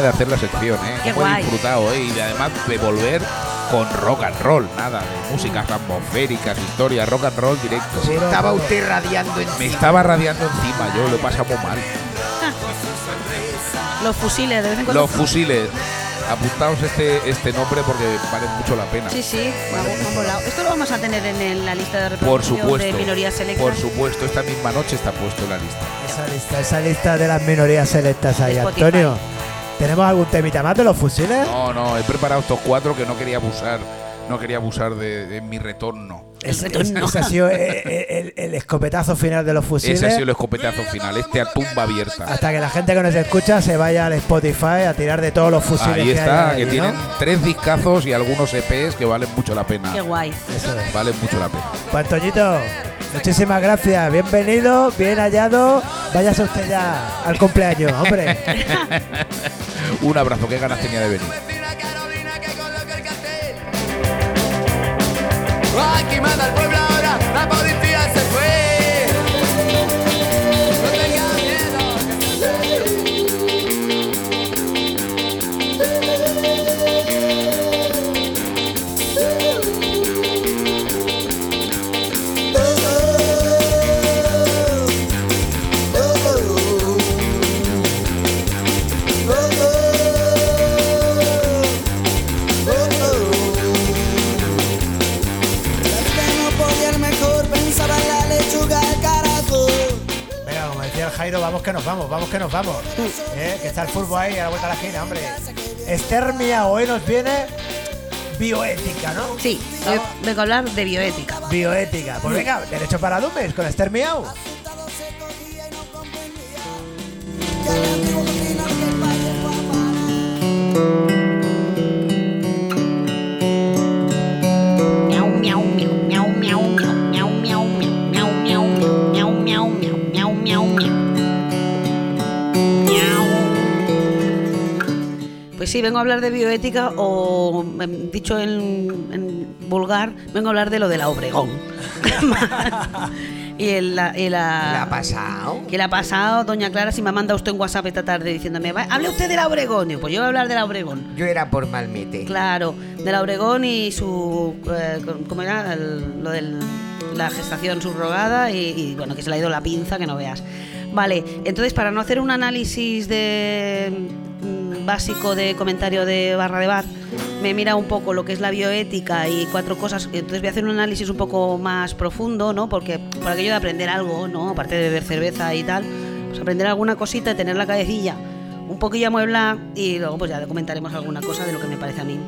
De hacer la sección, ¿eh? Qué Cómo he guay. disfrutado, ¿eh? Y de además de volver con rock and roll, nada, de músicas atmosféricas, historias, rock and roll directo. Estaba usted radiando Me estaba radiando encima, yo lo he pasado muy mal. Los fusiles, de vez en cuando. Los fusiles. Apuntaos este, este nombre porque vale mucho la pena. Sí, sí, vamos, vamos lado. Esto lo vamos a tener en, el- la lista de Por reproducción supuesto. de minorías selectas. Por supuesto, esta misma noche está puesto en la lista. Esa lista, esa lista de las minorías selectas ahí, Spotify. Antonio. ¿Tenemos algún temita más de los fusiles? No, no, he preparado estos cuatro que no quería abusar, no quería abusar de, de mi retorno. Es- retorno. es- ese ha sido eh, eh, el, el escopetazo final de los fusiles. Ese ha sido el escopetazo final, este a tumba abierta. Hasta que la gente que nos escucha se vaya al Spotify a tirar de todos los fusiles Ahí que está, hay que ahí, ¿no? tienen tres discazos y algunos EPs que valen mucho la pena. Qué guay. Eso es. Valen mucho la pena. Pues muchísimas gracias. Bienvenido, bien hallado. Váyase usted ya al cumpleaños, hombre. Un abrazo, qué ganas tenía de venir. Aquí manda el vamos vamos, que nos vamos. Eh, Que está el fútbol ahí a la vuelta de la esquina, hombre. Esther Mía, hoy nos viene bioética, ¿no? Sí, hoy vengo a hablar de bioética. Bioética. Pues venga, derecho para Dumes con Esther Miau. Miau, sí, vengo a hablar de bioética o, em, dicho en, en vulgar, vengo a hablar de lo de la Obregón. y el, la, y la- ¿Le ha pasado? ¿Qué le ha pasado, doña Clara, si me ha mandado usted un WhatsApp esta tarde diciéndome, "Va, hable usted de la Obregón? Digo, pues yo voy a hablar de la Obregón. Yo era por Malmete. Claro, de la Obregón y su. eh, ¿Cómo era? El- lo de la gestación subrogada y, y, bueno, que se le ha ido la pinza, que no veas. Vale, entonces para no hacer un análisis de básico de comentario de barra de bar, me mira un poco lo que es la bioética y cuatro cosas. Entonces voy a hacer un análisis un poco más profundo, ¿no? Porque por aquello de aprender algo, ¿no? Aparte de beber cerveza y tal, pues aprender alguna cosita tener la cabecilla un poquillo amueblada y luego pues ya comentaremos alguna cosa de lo que me parece a mí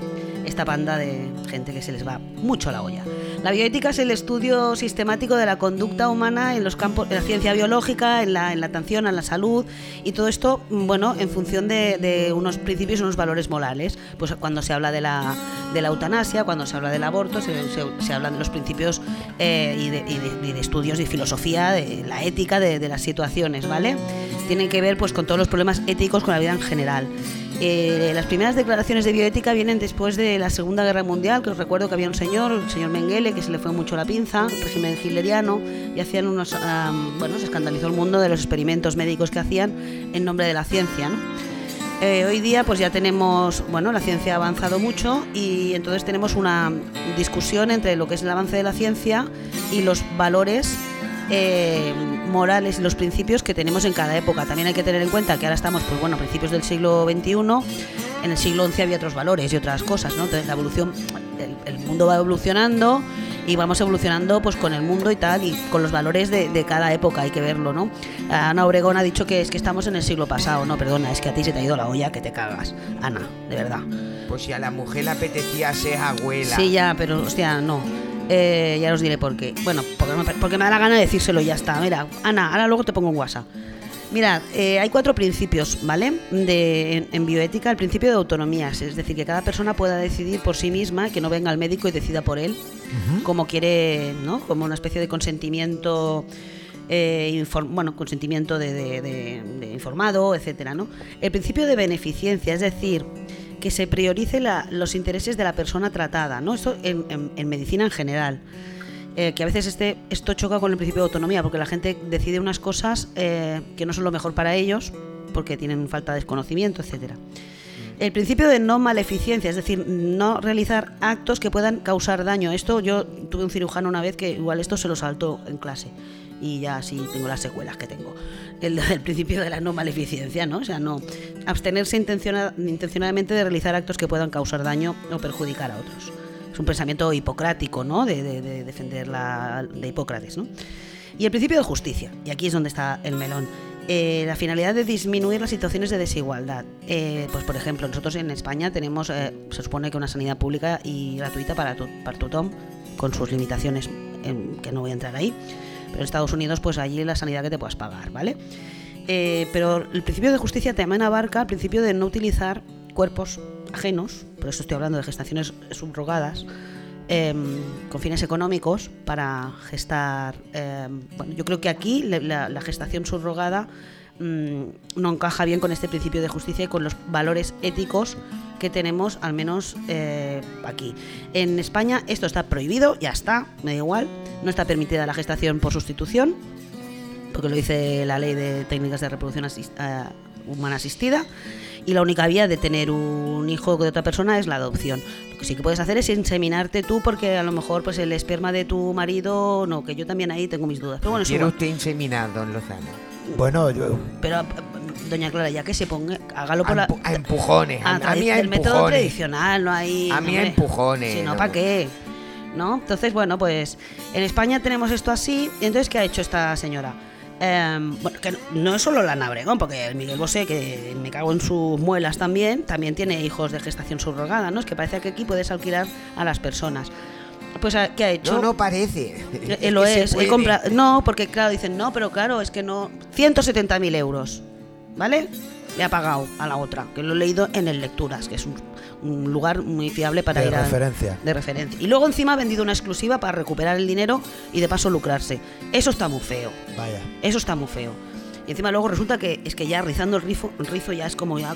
esta banda de gente que se les va mucho la olla. La bioética es el estudio sistemático de la conducta humana en los campos de la ciencia biológica, en la, en la atención a la salud y todo esto, mm, bueno, en función de, unos principios unos valores morales. Pues cuando se habla de la, de la eutanasia, cuando se habla del aborto, se, se- hablan de los principios eh, y, de, de- y estudios de filosofía, de la ética de, de las situaciones, ¿vale? Tienen que ver pues con todos los problemas éticos con la vida en general. Eh, las primeras declaraciones de bioética vienen después de la Segunda Guerra Mundial, que os recuerdo que había un señor, el señor Mengele, que se le fue mucho la pinza, régimen hitleriano, y hacían unos, am, bueno, se escandalizó el mundo de los experimentos médicos que hacían en nombre de la ciencia, ¿no? Eh, hoy día pues ya tenemos, bueno, la ciencia ha avanzado mucho y entonces tenemos una discusión entre lo que es el avance de la ciencia y los valores eh, morales y los principios que tenemos en cada época. También hay que tener en cuenta que ahora estamos, pues bueno, a principios del siglo XXI, en el siglo XI había otros valores y otras cosas, ¿no? Entonces la evolución, el, el mundo va evolucionando y vamos evolucionando pues con el mundo y tal y con los valores de, de cada época hay que verlo, ¿no? Ana Obregón ha dicho que es que estamos en el siglo pasado, no, perdona, es que a ti se te ha ido la olla, que te cagas, Ana, de verdad. Pues si a la mujer le apetecía ser abuela. Sí, ya, pero hostia, no. Eh, ya os diré por qué. Bueno, porque me, porque me da la gana de decírselo y ya está. Mira, Ana, ahora luego te pongo un WhatsApp. Mirad, eh, hay cuatro principios, ¿vale? De, en, en bioética, el principio de autonomías, es decir, que cada persona pueda decidir por sí misma, que no venga al médico y decida por él, como quiere, ¿no? Como una especie de consentimiento, eh, inform- bueno, consentimiento de- de informado, etcétera, ¿no? El principio de beneficencia, es decir, que se priorice la- los intereses de la persona tratada, ¿no? Esto en, en- en medicina en general. Eh, que a veces este, esto choca con el principio de autonomía, porque la gente decide unas cosas eh, que no son lo mejor para ellos, porque tienen falta de desconocimiento, etcétera. El principio de no maleficencia, es decir, no realizar actos que puedan causar daño. Esto yo tuve un cirujano una vez que igual esto se lo saltó en clase y ya así tengo las secuelas que tengo. El, el principio de la no maleficencia, ¿no? O sea, no abstenerse intenciona- intencionadamente de realizar actos que puedan causar daño o perjudicar a otros. Es un pensamiento hipocrático, ¿no? De, de- de defender la de Hipócrates, ¿no? Y el principio de justicia, y aquí es donde está el melón. eh, la finalidad de disminuir las situaciones de desigualdad. Eh, pues por ejemplo, nosotros en España tenemos, eh, se supone que una sanidad pública y gratuita para, tu, para tothom, con sus limitaciones, que no voy a entrar ahí. Pero en Estados Unidos, pues allí la sanidad que te puedas pagar, ¿vale? Eh, pero el principio de justicia también abarca el principio de no utilizar cuerpos ajenos, por eso estoy hablando de gestaciones subrogadas, em, con fines económicos para gestar. em, bueno, yo creo que aquí la, la gestación subrogada mm, no encaja bien con este principio de justicia y con los valores éticos que tenemos, al menos eh, aquí. En España esto está prohibido, ya está, me da igual. No está permitida la gestación por sustitución, porque lo dice la ley de técnicas de reproducción eh, humana asistida. Y la única vía de tener un hijo de otra persona es la adopción. Lo que sí que puedes hacer es inseminarte tú, porque a lo mejor pues el esperma de tu marido, no, que yo también ahí tengo mis dudas. Pero bueno, es ¿Quiere igual. usted inseminar, don Lozano? Bueno, yo, Pero, eh, doña Clara, ya que se ponga, hágalo por A la... a empujones. A, a a mí a del método tradicional, no hay... A mí a empujones, Si no. ¿para qué? ¿No? Entonces, bueno, pues en España tenemos esto así. Y entonces, ¿qué ha hecho esta señora? Em, bueno, que no, es solo la Nabregón, porque el Miguel Bosé, que me cago en sus muelas también, también tiene hijos de gestación subrogada, ¿no? Es que parece que aquí puedes alquilar a las personas. Pues, ¿qué ha hecho? No, no parece. Eh, lo es. He puede. compra- No, porque claro, dicen, no, pero claro, es que no. 170.000 euros, ¿vale? Le ha pagado a la otra, que lo he leído en el Lecturas, que es un, un lugar muy fiable para de ir a. referencia. De referencia. Y luego encima ha vendido una exclusiva para recuperar el dinero y de paso lucrarse. Eso está muy feo. Vaya. Eso está muy feo. Y encima luego resulta que es que ya rizando el rizo, el rizo ya es como ya,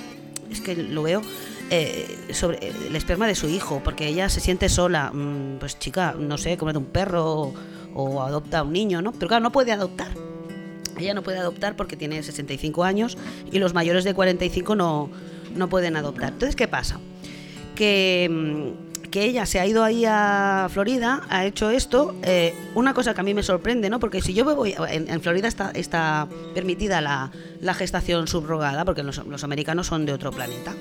es que lo veo eh, sobre el esperma de su hijo, porque ella se siente sola. Mm, pues chica, no sé, cómprate un perro o, adopta a un niño, ¿no? Pero claro, no puede adoptar. Ella no puede adoptar porque tiene 65 años y los mayores de 45 no, no pueden adoptar. Entonces, ¿qué pasa? Que, mm, que ella se ha ido ahí a Florida, ha hecho esto. eh, una cosa que a mí me sorprende, ¿no? Porque si yo me voy. En, en Florida está, está permitida la, la gestación subrogada, porque los, los americanos son de otro planeta.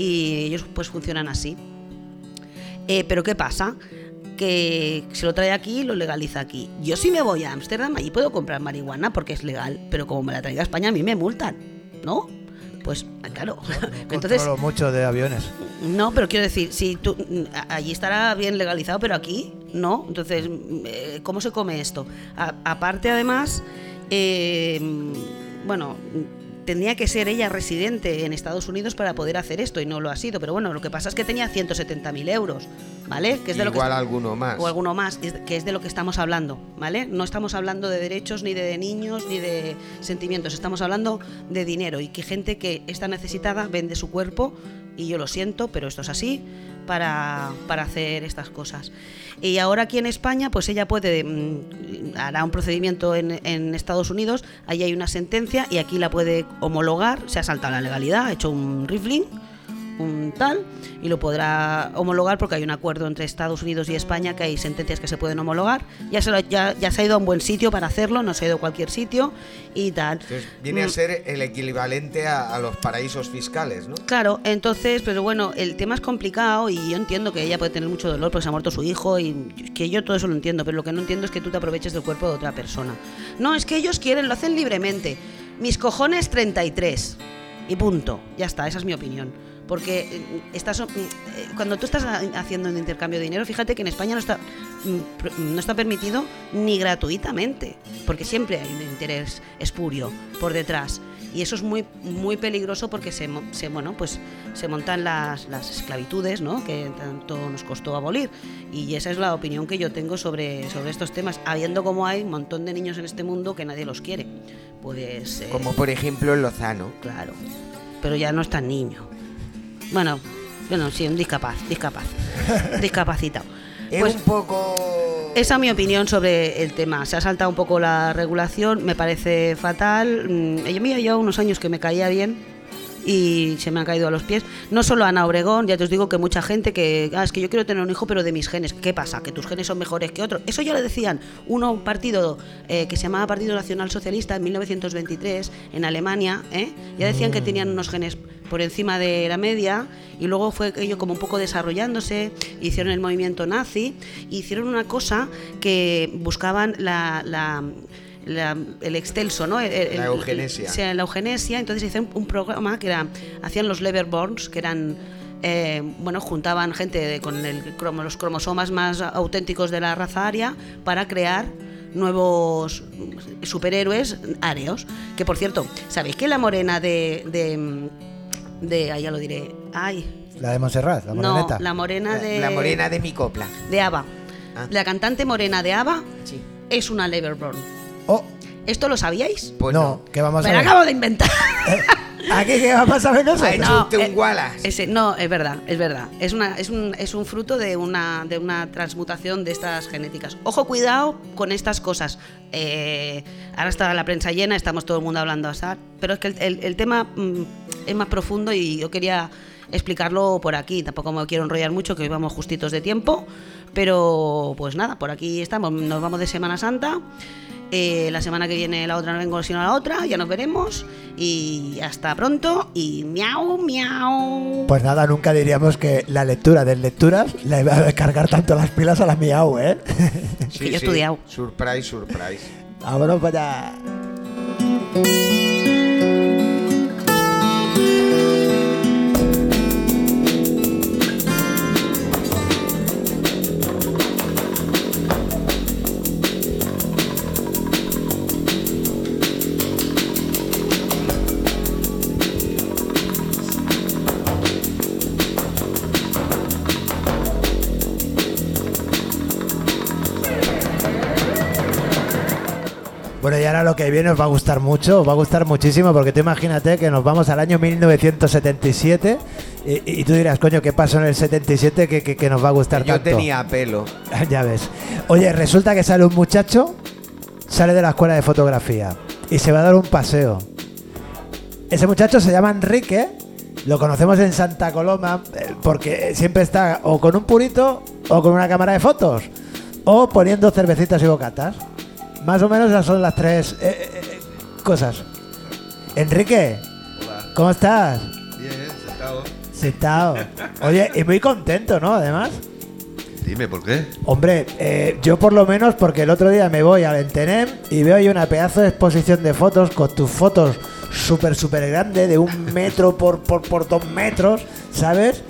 Y ellos pues funcionan así. Eh, pero ¿qué pasa? Que se lo trae aquí y lo legaliza aquí. Yo si me voy a Ámsterdam, allí puedo comprar marihuana porque es legal, pero como me la traiga a España, a mí me multan, ¿no? Pues claro. Entonces, Controlo mucho de aviones. no, pero quiero decir, si tú allí estará bien legalizado, pero aquí no. Entonces, eh, ¿cómo se come esto? A- aparte, además, eh, bueno, tendría que ser ella residente en Estados Unidos para poder hacer esto y no lo ha sido. Pero bueno, lo que pasa es que tenía 170.000 euros, ¿vale? Que es de lo que Igual alguno más. o alguno más, que es de lo que estamos hablando, ¿vale? No estamos hablando de derechos, ni de niños, ni de sentimientos, estamos hablando de dinero y que gente que está necesitada vende su cuerpo, y yo lo siento, pero esto es así, para, para hacer estas cosas. Y ahora aquí en España, pues ella puede, mm, hará un procedimiento en, en Estados Unidos, allí hay una sentencia y aquí la puede homologar, se ha saltado la legalidad, ha hecho un rifling, un tal y lo podrá homologar porque hay un acuerdo entre Estados Unidos y España que hay sentencias que se pueden homologar. Ya se, lo- ya, ya se ha ido a un buen sitio para hacerlo, no se ha ido a cualquier sitio y tal. Entonces, viene a Mm, ser el equivalente a, a los paraísos fiscales, ¿no? Claro, entonces, pero bueno, el tema es complicado y yo entiendo que ella puede tener mucho dolor porque se ha muerto su hijo y que yo todo eso lo entiendo, pero lo que no entiendo es que tú te aproveches del cuerpo de otra persona. No, es que ellos quieren, lo hacen libremente. Mis cojones 33 y punto. Ya está, esa es mi opinión. Porque eh, estás, eh, cuando tú estás ha- haciendo un intercambio de dinero, fíjate que en España no está, mm, no está permitido ni gratuitamente, porque siempre hay un interés espurio por detrás. Y eso es muy, muy peligroso porque se, se, bueno, pues, se montan las, las esclavitudes ¿no? que tanto nos costó abolir. Y esa es la opinión que yo tengo sobre, sobre estos temas, habiendo como hay un montón de niños en este mundo que nadie los quiere. Pues, eh, Como por ejemplo Lozano. Claro. Pero ya no es tan niño. Bueno, bueno, sí, un discapaz, discapaz. discapacitado. Es Pues un poco... esa es mi opinión sobre el tema. Se ha saltado un poco la regulación, me parece fatal. Mm, Yo me llevo unos años que me caía bien y se me han caído a los pies. No solo Ana Obregón, ya te os digo que mucha gente que, ah, es que yo quiero tener un hijo pero de mis genes. ¿Qué pasa? ¿Que tus genes son mejores que otros? Eso ya le decían uno, un partido eh, que se llamaba Partido Nacional Socialista en 1923 en Alemania. ¿eh? Ya decían que tenían unos genes por encima de la media y luego fue ello como un poco desarrollándose, hicieron el movimiento nazi, e hicieron una cosa que buscaban la, la- la- el excelso, ¿no? El- el- La eugenesia. sí, la eugenesia. Entonces hice un, programa que era, hacían los Leverborns, que eran, eh, bueno, juntaban gente con el cromo- los cromosomas más auténticos de la raza aria para crear nuevos superhéroes áreos. Que por cierto, ¿sabéis que la morena de. de, de ah, ya lo diré. Ay, La de Montserrat, la no, moreneta. la morena de. La morena de mi copla. De ABBA. Ah. La cantante morena de ABBA Sí. es una Leverborn. Oh, ¿Esto lo sabíais? Pues no, ¿qué vamos Me a lo ver? acabo de inventar. ¿Aquí qué vamos a saber nosotros? Ha hecho usted un Wallace. ese- no, es verdad, es verdad. Es, una, es, un, es un fruto de una, de una transmutación de estas genéticas. Ojo, cuidado con estas cosas. Eh, ahora está la prensa llena, estamos todo el mundo hablando así, pero es que el, el- el tema mm, es más profundo y yo quería explicarlo por aquí. Tampoco me quiero enrollar mucho, que hoy vamos justitos de tiempo. Pero pues nada, por aquí estamos. Nos vamos de Semana Santa. Eh, la semana que viene la otra no vengo sino la otra, ya nos veremos. Y hasta pronto. Y miau, miau. Pues nada, nunca diríamos que la lectura de lecturas le va a cargar tanto las pilas a la miau, ¿eh? que yo he estudiado. Surprise, surprise. Vámonos para allá. Ahora lo que viene os va a gustar mucho, os va a gustar muchísimo, porque tú imagínate que nos vamos al año 1977 y, y tú dirás, coño, ¿qué pasó en el 77 que, que- que nos va a gustar Yo tanto? tenía pelo. ya ves. Oye, resulta que sale un muchacho, sale de la escuela de fotografía y se va a dar un paseo. Ese muchacho se llama Enrique, lo conocemos en Santa Coloma eh, porque siempre está o con un purito o con una cámara de fotos o poniendo cervecitas y bocatas. Más o menos esas son las tres eh, eh, eh, cosas. Enrique, ¿cómo estás? Bien, sentado. Sentado. Oye, y muy contento, ¿no? Además. Dime, ¿por qué? Hombre, eh, yo por lo menos porque el otro día me voy al Entenem y veo ahí una pedazo de exposición de fotos con tus fotos súper, súper grande, de un metro por, por, por dos metros, ¿sabes?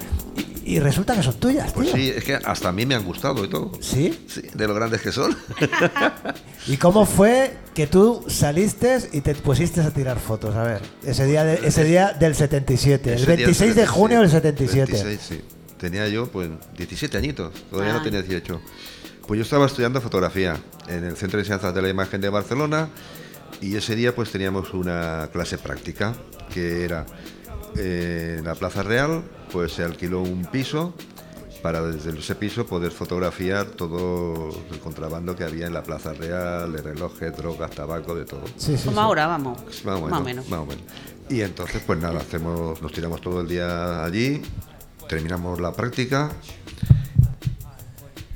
Y, resulta que son tuyas, Pues tío. sí, es que hasta a mí me han gustado y todo. ¿Sí? Sí, de lo grandes que son. ¿Y cómo fue que tú saliste y te pusiste a tirar fotos? A ver, ese día, de- ese día del 77, el Ese día 26 de junio del 77. 26, sí. Tenía yo, pues, 17 añitos. Todavía no Ah. tenía 18. Pues yo estaba estudiando fotografía en el Centro de Enseñanza de la Imagen de Barcelona y ese día pues teníamos una clase práctica que era eh, en la Plaza Real, pues se alquiló un piso para desde ese piso poder fotografiar todo el contrabando que había en la Plaza Real, de relojes, drogas, tabaco, de todo. Sí, sí, Como sí. ahora, vamos. Más o, Más o menos. más o menos. Y entonces, pues nada, hacemos, nos tiramos todo el día allí, terminamos la práctica,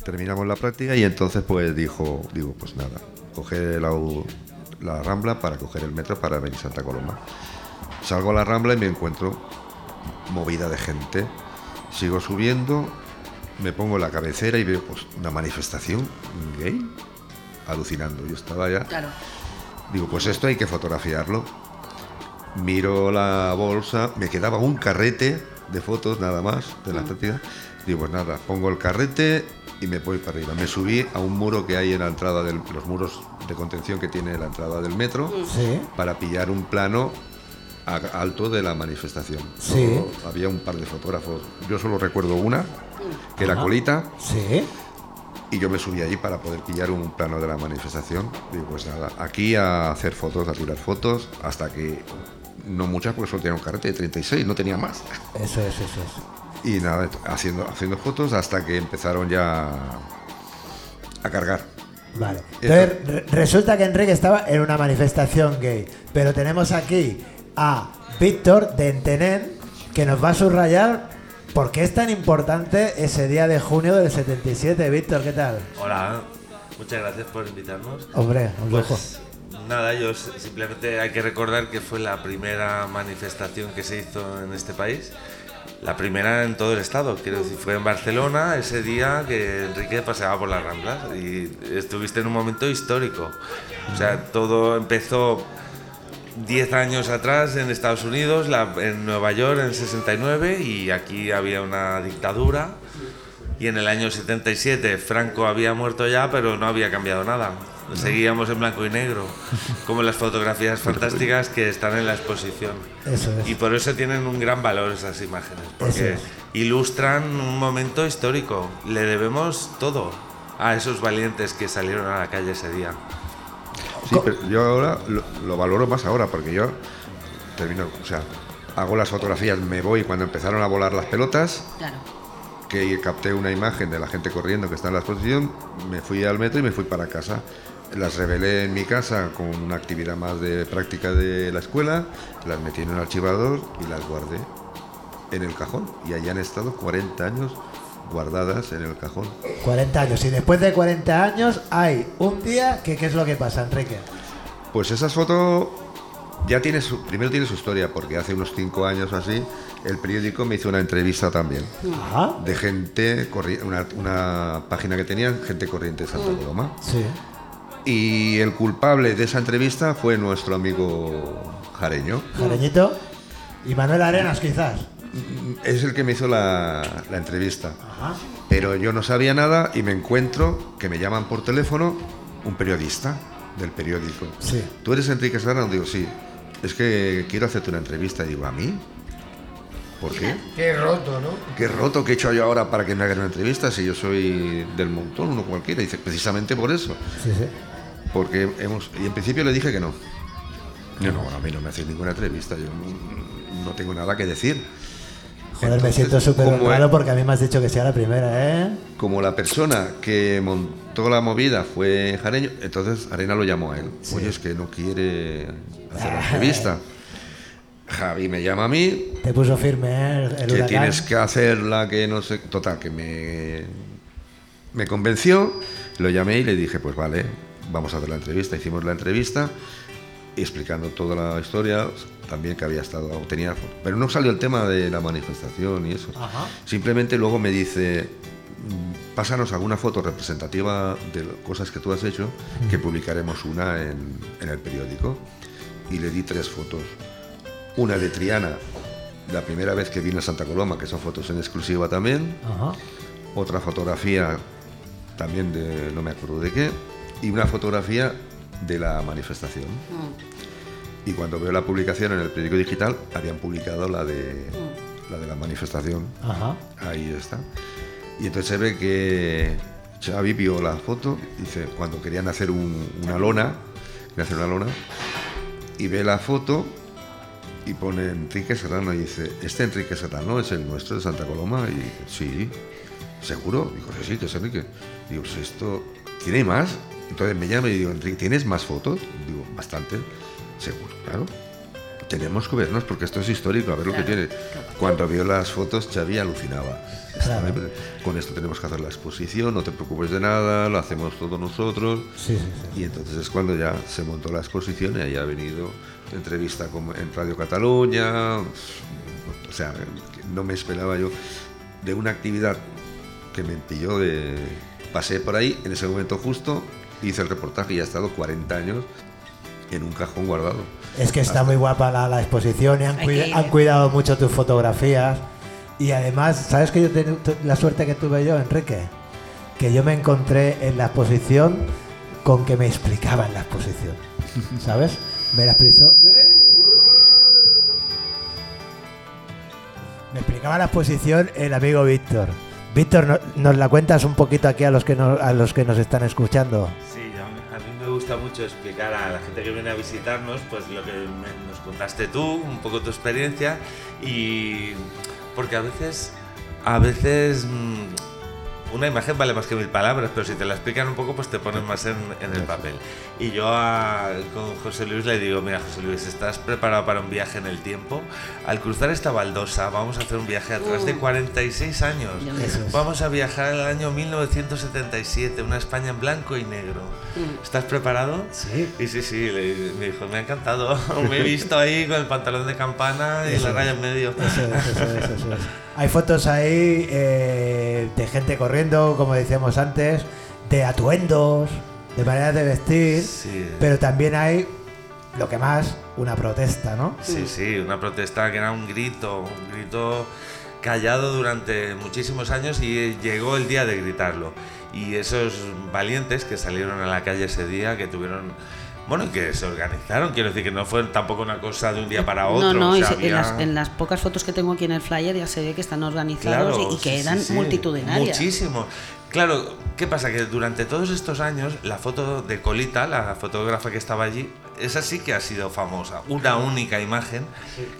terminamos la práctica y entonces pues dijo, digo, pues nada, coger la, la Rambla para coger el metro para venir a Santa Coloma. Salgo a la Rambla y me encuentro movida de gente. Sigo subiendo, me pongo en la cabecera y veo pues una manifestación gay alucinando. Yo estaba ya Claro. Digo, pues esto hay que fotografiarlo. Miro la bolsa, me quedaba un carrete de fotos nada más de la práctica. Digo, pues nada, pongo el carrete y me voy para arriba. Me subí a un muro que hay en la entrada de los muros de contención que tiene la entrada del metro Sí. para pillar un plano alto de la manifestación. Sí. Solo había un par de fotógrafos. Yo solo recuerdo una, que era Colita, Sí. y yo me subí allí para poder pillar un plano de la manifestación. Digo, pues nada, aquí a hacer fotos, a tirar fotos, hasta que no muchas, porque solo tenía un carrete de 36, no tenía más. Eso es, eso es. Y nada, haciendo, haciendo fotos hasta que empezaron ya a cargar. Vale. Entonces, re- resulta que Enrique estaba en una manifestación gay. Pero tenemos aquí a Víctor de Entenen que nos va a subrayar por qué es tan importante ese día de junio del 77. Víctor, ¿qué tal? Hola, muchas gracias por invitarnos. Hombre, un lujo. Pues nada, yo simplemente hay que recordar que fue la primera manifestación que se hizo en este país La primera en todo el estado, quiero decir, fue en Barcelona ese día que Enrique paseaba por las Ramblas y estuviste en un momento histórico. O sea, todo empezó 10 años atrás en Estados Unidos, la- en Nueva York en 69 y aquí había una dictadura y en el año 77 Franco había muerto ya pero no había cambiado nada. Seguíamos en blanco y negro, como las fotografías fantásticas que están en la exposición. Eso es. Y por eso tienen un gran valor esas imágenes, porque ilustran un momento histórico. Le debemos todo a esos valientes que salieron a la calle ese día. Sí, pero yo ahora lo, lo valoro más ahora, porque yo termino, o sea, hago las fotografías, me voy cuando empezaron a volar las pelotas, Claro. que capté una imagen de la gente corriendo que está en la exposición, me fui al metro y me fui para casa. Las revelé en mi casa con una actividad más de práctica de la escuela, las metí en un archivador y las guardé en el cajón. Y allí han estado 40 años guardadas en el cajón. 40 años. Y después de 40 años hay un día que ¿qué es lo que pasa, Enrique? Pues esas fotos ya tiene su, primero tiene su historia, porque hace unos cinco años o así, el periódico me hizo una entrevista también. Ajá. De gente, una, una página que tenían, gente corriente de Santa Coloma. Sí. Y el culpable de esa entrevista fue nuestro amigo Jareño. Jareñito. Y Manuel Arenas, quizás. Es el que me hizo la, la entrevista. Ajá. Pero yo no sabía nada y me encuentro que me llaman por teléfono un periodista del periódico. Sí. ¿Tú eres Enrique Serrano? Digo, sí. Es que quiero hacerte una entrevista. Digo, ¿a mí? ¿Por qué? Qué roto, ¿no? Qué roto que he hecho yo ahora para que me hagan una entrevista si yo soy del montón, uno cualquiera. Dice, precisamente por eso. Sí, sí. Porque hemos. Y en principio le dije que no. No, no, a mí no me hacéis ninguna entrevista. Yo no, no tengo nada que decir. Joder, me Entonces, siento súper honrado porque a mí me has dicho que sea la primera, ¿eh? Como la persona que montó la movida fue Jareño, entonces Arena lo llamó a él. Oye, es que no quiere hacer la entrevista. Javi me llama a mí, Te puso firme, ¿eh? El que huracán. tienes que hacerla, que no sé. Total, que me, me convenció, lo llamé y le dije, pues vale, vamos a hacer la entrevista. Hicimos la entrevista explicando toda la historia, también que había estado, tenía, pero no salió el tema de la manifestación y eso. Ajá. Simplemente luego me dice, "Mm, pásanos alguna foto representativa de cosas que tú has hecho, que publicaremos una en, en el periódico. Y le di tres fotos. Una de Triana, la primera vez que vine a Santa Coloma, que son fotos en exclusiva también. Ajá. Otra fotografía también de no me acuerdo de qué. Y una fotografía de la manifestación. Y cuando veo la publicación en el periódico digital, habían publicado la de, la, de la manifestación. Ajá. Ahí está. Y entonces se ve que Xavi vio la foto, dice, cuando querían hacer un- una lona, querían hacer una lona, y ve la foto y pone Enrique Serrano y dice, este Enrique Serrano es el nuestro de Santa Coloma. Y dice, sí, ¿seguro? Digo, sí, sí, que es Enrique. Digo, pues esto, ¿tiene más? Entonces me llama y digo, Enrique, ¿tienes más fotos? Digo, bastante. Seguro, claro. Tenemos que vernos porque esto es histórico, a ver lo que tiene. Cuando vio las fotos, Xavi alucinaba. Claro. Con esto tenemos que hacer la exposición, no te preocupes de nada, lo hacemos todos nosotros. Sí, sí, sí. Y entonces es cuando ya se montó la exposición y ahí ha venido entrevista con- en Radio Cataluña. O sea, no me esperaba yo de una actividad que me pilló de... Pasé por ahí en ese momento justo, hice el reportaje y ha estado 40 años en un cajón guardado. Es que está muy guapa la, la exposición y han, han cuidado mucho tus fotografías. Y además, ¿sabes que yo ten- tu- la suerte que tuve yo, Enrique? Que yo me encontré en la exposición con que me explicaban la exposición. ¿Sabes? Me la explicó. Me explicaba la exposición el amigo Víctor. Víctor, ¿no- ¿nos la cuentas un poquito aquí a los que nos, a los que nos están escuchando? Gusta mucho explicar a la gente que viene a visitarnos pues lo que nos contaste tú, un poco tu experiencia y porque a veces a veces mm, una imagen vale más que mil palabras, pero si te la explican un poco, pues te ponen más en, en el papel. Y yo a- con José Luis le digo, mira José Luis, ¿estás preparado para un viaje en el tiempo? Al cruzar esta baldosa vamos a hacer un viaje atrás de 46 años. Vamos a viajar al año 1977, una España en blanco y negro. ¿Estás preparado? Sí. Y sí, sí, le- me dijo, me ha encantado. me he visto ahí con el pantalón de campana y Eso la es. raya en medio. Eso es, eso es, eso es. Hay fotos ahí eh, de gente corriendo, como decíamos antes, de atuendos, de maneras de vestir, Sí. pero también hay lo que más, una protesta, ¿no? Sí, sí, una protesta que era un grito, un grito callado durante muchísimos años y llegó el día de gritarlo. Y esos valientes que salieron a la calle ese día, que tuvieron, bueno, que se organizaron, quiero decir que no fue tampoco una cosa de un día para otro. No, no, o y en, las, en las pocas fotos que tengo aquí en el flyer ya se ve que están organizados y, y que eran sí, sí. multitudinarias. Muchísimo. Claro, ¿qué pasa? Que durante todos estos años la foto de Colita, la fotógrafa que estaba allí, esa sí que ha sido famosa. Una única imagen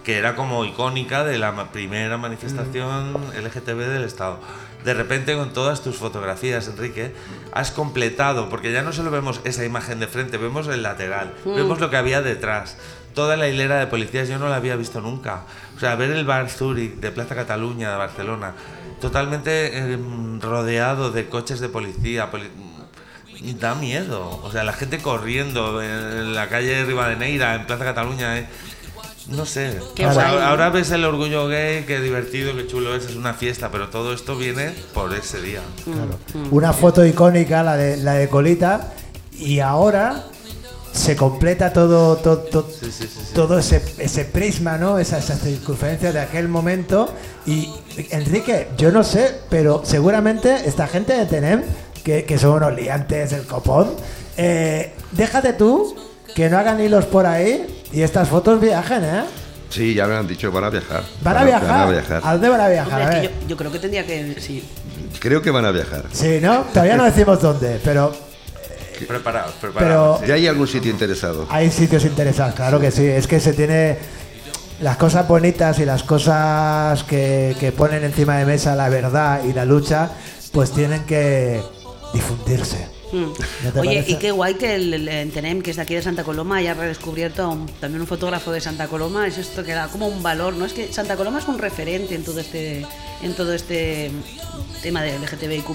que era como icónica de la primera manifestación LGTB del Estado. De repente con todas tus fotografías, Enrique, has completado, porque ya no solo vemos esa imagen de frente, vemos el lateral, Mm. vemos lo que había detrás. Toda la hilera de policías yo no la había visto nunca. O sea, ver el bar Zurich de Plaza Cataluña de Barcelona, totalmente em, rodeado de coches de policía. poli- da miedo. O sea, la gente corriendo en la calle Rivadeneira, en Plaza Cataluña. eh. No sé. ¿no? ahora ves el orgullo gay, qué divertido, qué chulo es, es una fiesta, pero todo esto viene por ese día. Mm. Una foto icónica, la de, la de Colita, y ahora se completa todo, todo, todo, Sí, sí, sí, sí. todo ese, ese prisma, ¿no? Esa, esa circunferencia de aquel momento. Y Enrique, yo no sé, pero seguramente esta gente de Tenem, que, que son unos liantes del copón, eh, déjate tú que no hagan hilos por ahí y estas fotos viajen, ¿eh? Sí, ya me han dicho, van a viajar. ¿Van a viajar? Van a viajar. ¿A dónde van a viajar? Hombre, A es que ver. yo, yo creo que tendría que. Sí. Creo que van a viajar. Sí, ¿no? Todavía no decimos dónde, pero Preparados, preparados. Pero- Ya hay algún sitio interesado. Hay sitios interesados, claro que sí. Es que se tiene las cosas bonitas y las cosas que, que ponen encima de mesa la verdad y la lucha, pues tienen que difundirse. Mm. ¿No te Oye, parece? y qué guay que el, el Entenem, que es de aquí de Santa Coloma, haya redescubierto un- también un fotógrafo de Santa Coloma. Es esto que da como un valor, ¿no? Es que Santa Coloma es un referente en todo este, en todo este tema de LGTBIQ+.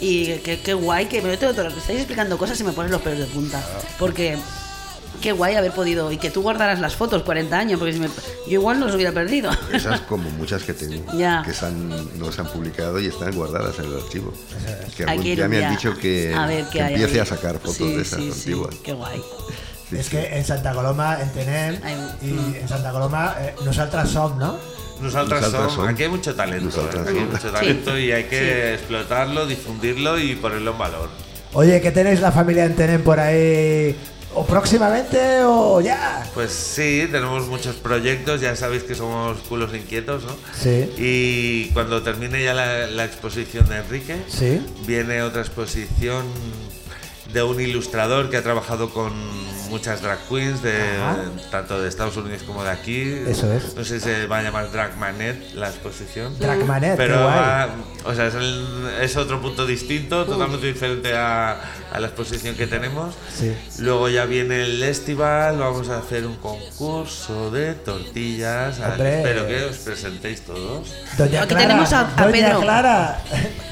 Y qué, qué guay que me tengo todo- estáis explicando cosas y me ponen los pelos de punta. Porque qué guay haber podido y que tú guardaras las fotos 40 años, porque si me- yo igual no los hubiera perdido. Esas como muchas que tengo, Ya. que se han, no se han publicado y están guardadas en el archivo. Que algún día me han dicho que, a ver qué que hay empiece a sacar fotos Sí, de esas sí, sí, antiguas. Qué guay. Sí, es sí. que en Santa Coloma, en Tenem y en Santa Coloma, eh, nosotras son, ¿no? Nosotras Nosaltres som, som. aquí hay mucho talento, ¿eh? aquí hay som. mucho talento y hay que explotarlo, difundirlo y ponerlo en valor. Oye, ¿qué tenéis la familia en Tenem por ahí? ¿O próximamente o ya? Pues sí, tenemos muchos proyectos, ya sabéis que somos culos inquietos, ¿no? Sí. Y cuando termine ya la, la exposición de Enrique, Sí. viene otra exposición de un ilustrador que ha trabajado con muchas drag queens, de, Ajá. tanto de Estados Unidos como de aquí. Eso es. No sé si se va a llamar Drag Manet la exposición. Dragmanet, Pero qué guay. va- o sea, es, el- es otro punto distinto, totalmente diferente a, a la exposición que tenemos. Sí. Luego ya viene el festival, vamos a hacer un concurso de tortillas. Hombre. Espero que os presentéis todos. Doña Aquí Clara, tenemos a- a Doña Pedro. Clara,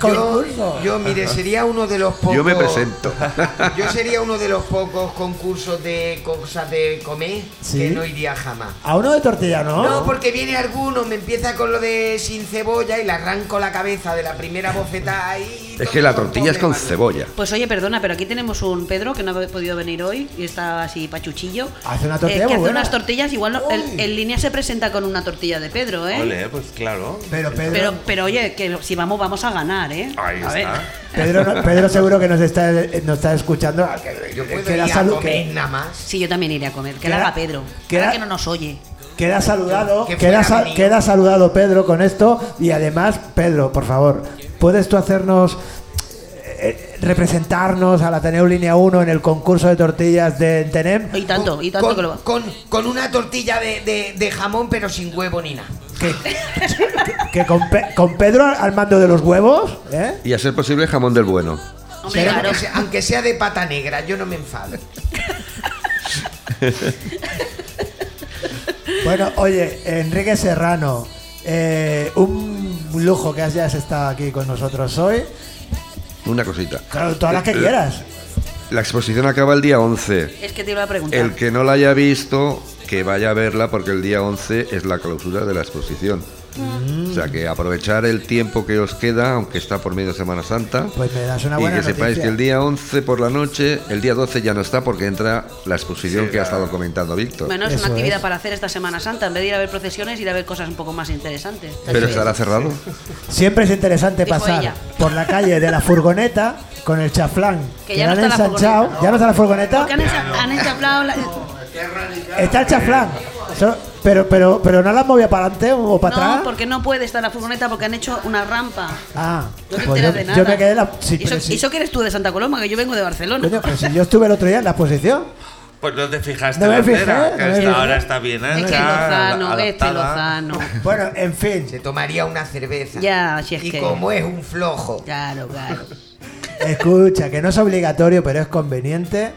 concurso. Yo, mire, sería uno de los pocos. Yo me presento. Yo sería uno de los pocos concursos de cosas de comer Sí. que no iría jamás. A uno de tortilla, ¿no? No, porque viene alguno, me empieza con lo de sin cebolla y le arranco la cabeza de la primera bofetada y. Es que la tortilla es con cebolla. Pues oye, perdona, pero aquí tenemos un Pedro que no ha podido venir hoy y está así pachuchillo. Hace una tortilla Eh, que hace buena. unas tortillas, igual no- el- en línea se presenta con una tortilla de Pedro, ¿eh? Ole, pues claro. Pero Pedro, Pero, pero oye, que si vamos, vamos a ganar, ¿eh? Ahí a está. ver. Pedro, no- Pedro seguro que nos está, nos está escuchando. Que, Yo puedo que ir da a salu- comer que- nada más. Sí, yo también iré a comer. Que Queda- la haga Pedro. queda- Ahora que no nos oye. Queda saludado, Que queda, queda saludado Pedro con esto y además, Pedro, por favor, ¿puedes tú hacernos eh, representarnos al Ateneo Línea 1 en el concurso de tortillas de Tenem? Y tanto, y tanto con, que lo va. con, con una tortilla de, de- de jamón, pero sin huevo ni nada. que, que con, Pe- con Pedro al mando de los huevos, ¿eh? Y a ser posible jamón del bueno. Hombre, Pero claro. aunque, sea, aunque sea de pata negra, yo no me enfado. Bueno, oye, Enrique Serrano, eh, un lujo que hayas estado aquí con nosotros hoy. Una cosita. Claro, todas las que Eh, quieras. La exposición acaba el día 11. Es que te iba a preguntar. El que no la haya visto, que vaya a verla porque el día 11 es la clausura de la exposición. O sea que aprovechar el tiempo que os queda, aunque está por medio de Semana Santa. Pues me das una y buena que sepáis noticia. que el día 11 por la noche, el día 12 ya no está porque entra la exposición que ha estado comentando Víctor. Bueno, es Eso una actividad es. para hacer esta Semana Santa. En vez de ir a ver procesiones, ir a ver cosas un poco más interesantes. Pero estará cerrado. Siempre es interesante Dijo pasar ella. por la calle de la furgoneta con el chaflán Que que, ya no han está la ensanchado. furgoneta. ¿Ya no está la furgoneta? Porque han, encha- han enchaplado la- Está el chaflán. Pero, pero, pero no la han movido para adelante o para No, atrás. porque no puede estar la furgoneta porque han hecho una rampa. Ah, No te pues yo, de nada. yo me quedé la. Sí, ¿Y eso, sí. y eso que eres tú de Santa Coloma, que yo vengo de Barcelona. Coño, pero si yo estuve el otro día en la exposición. Pues no te fijaste No me la fijé, que no me ahora está bien Es que Lozano, este. Lozano. Bueno, en fin. Se tomaría una cerveza. Ya, si es y que. como es un flojo. Claro, claro. Escucha, que no es obligatorio, pero es conveniente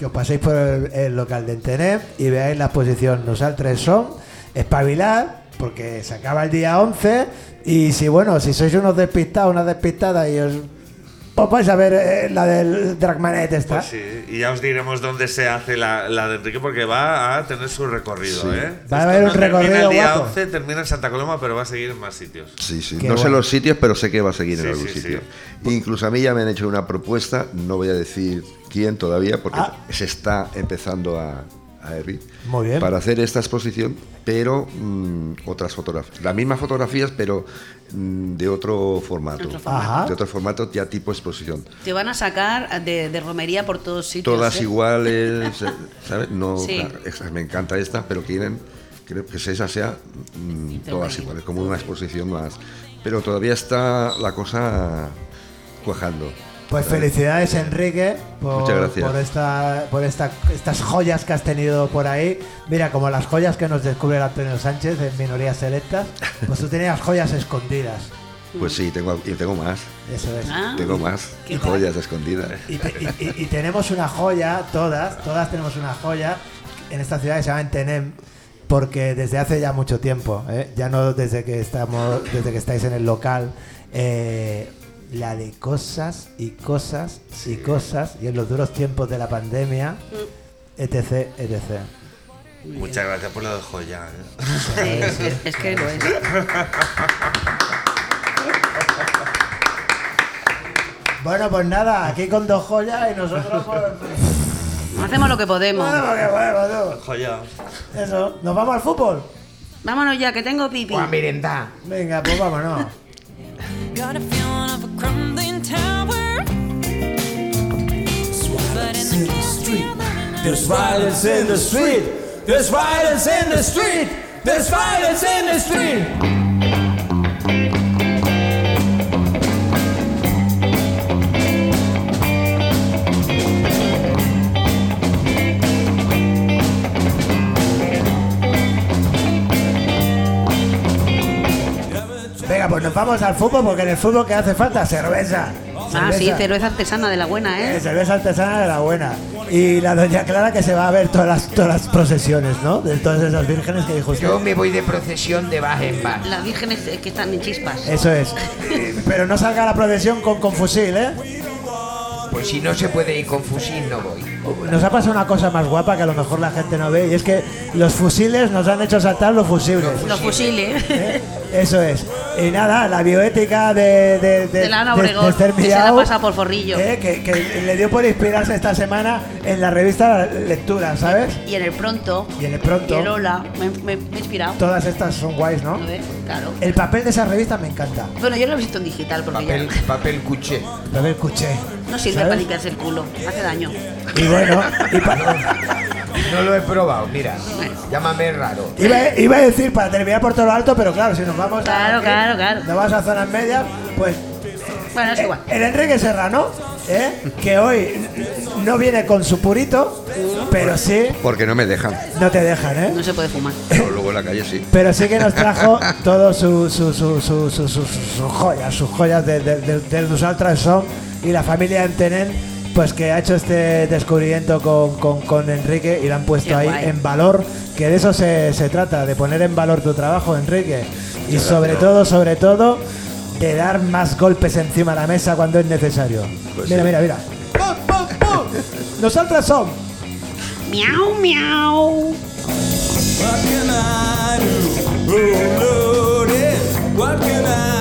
que os paséis por el, local de Entenem y veáis la exposición Nosaltres son, espabilar, porque se acaba el día 11 y si, bueno, si sois unos despistados, unas despistadas y os... Pues vais a ver eh, la del Dragmanet esta. Pues sí, y ya os diremos dónde se hace la, la de Enrique porque va a tener su recorrido, ¿eh? Va a haber no un termina recorrido El día guapo. 11 termina en Santa Coloma, pero va a seguir en más sitios. Sí, sí. Qué no sé los sitios, pero sé que va a seguir Sí, en algún sí, sitio. Incluso a mí ya me han hecho una propuesta, no voy a decir quién todavía, porque Ah. se está empezando a, a Muy bien. para hacer esta exposición, pero mm, otras fotografías. Las mismas fotografías, pero mm, de otro formato. Otro formato. Ajá. De otro formato, ya tipo exposición. Te van a sacar de, de romería por todos sitios. Todas ¿eh? iguales, eh, ¿sabes? No, Sí. claro, esa- me encanta esta, pero quieren creo que esa sea mm, todas iguales, como una exposición más. Pero todavía está la cosa cuajando. Pues felicidades Enrique por, Muchas gracias. por, esta, por esta, estas joyas que has tenido por ahí. Mira, como las joyas que nos descubre el Antonio Sánchez en Minorías Selectas, pues tú tenías joyas escondidas. Pues sí, tengo, y tengo más. Eso es. Ah, Tengo más joyas escondidas. Y, te- y- y- y tenemos una joya, todas, todas tenemos una joya en esta ciudad que se llama Entenem, porque desde hace ya mucho tiempo, ¿eh? ya no desde que estamos, desde que estáis en el local, eh, la de cosas y cosas y cosas, y en los duros tiempos de la pandemia, etc, etc. Muchas gracias por lo de joya. ¿eh? Sí, es, es que lo es. Bueno, pues nada, aquí con dos joyas y nosotros pues... Hacemos lo que podemos. Bueno, porque bueno, Joya. Eso, ¿nos vamos al fútbol? Vámonos ya, que tengo pipi. O a merendar. Venga, pues vámonos. Got a feeling of a crumbling tower. But in the street, There's violence in the street. There's violence in the street. There's violence in the street. Vamos al fútbol porque en el fútbol que hace falta cerveza. Ah, sí, cerveza artesana de la buena, Eh, ¿eh? cerveza artesana de la buena. Y la doña Clara que se va a ver todas las, todas las procesiones, ¿no? De todas esas vírgenes que dijo usted. Yo me voy de procesión de bar en bar. Las vírgenes eh, que están en chispas. Eso es. Pero no salga la procesión con, con fusil, ¿eh? Pues si no se puede ir con fusil, no voy. Nos ha pasado una cosa más guapa que a lo mejor la gente no ve y es que los fusiles nos han hecho saltar los fusibles. Los fusiles. ¿Eh? Eso es. Y nada, la bioética de, de, de, De la Ana de- Obregón, de que se la pasa por forrillo. ¿eh? que, que le dio por inspirarse esta semana en la revista Lectura, ¿sabes? Y en el pronto. Y en el pronto. Y el hola. Me, me- me he inspirado. Todas estas son guays, ¿no? Claro. El papel de esa revista me encanta. Bueno, yo lo he visto en digital porque Papel, ya papel cuché. Papel cuché. No sirve ¿sabes? para limpiarse el culo. Hace daño. Y bueno, y pa- No lo he probado, mira. Llámame raro. iba, iba a decir para terminar por todo lo alto, pero claro, si nos vamos a. Claro, claro, claro. Nos vamos a zonas medias, pues. Bueno, es eh, igual. El Enrique Serrano ¿eh? que hoy no viene con su purito, pero sí, Porque no me dejan. no te dejan, ¿eh? No se puede fumar. Pero luego en la calle sí. Pero sí que nos trajo todos sus su, su, su, su- su- su- sus joyas, sus joyas de, de, de, de nosaltres son y la familia Entenen, pues que ha hecho este descubrimiento con, con, con Enrique y lo han puesto Qué ahí guay. en valor, que de eso se, se trata, de poner en valor tu trabajo, Enrique. Y sobre todo, sobre todo, de dar más golpes encima de la mesa cuando es necesario. Pues mira, sí. mira, mira. ¡Pum, pum, pum! Nosotras son Miau, miau. What can I do? Oh Lordy, what can I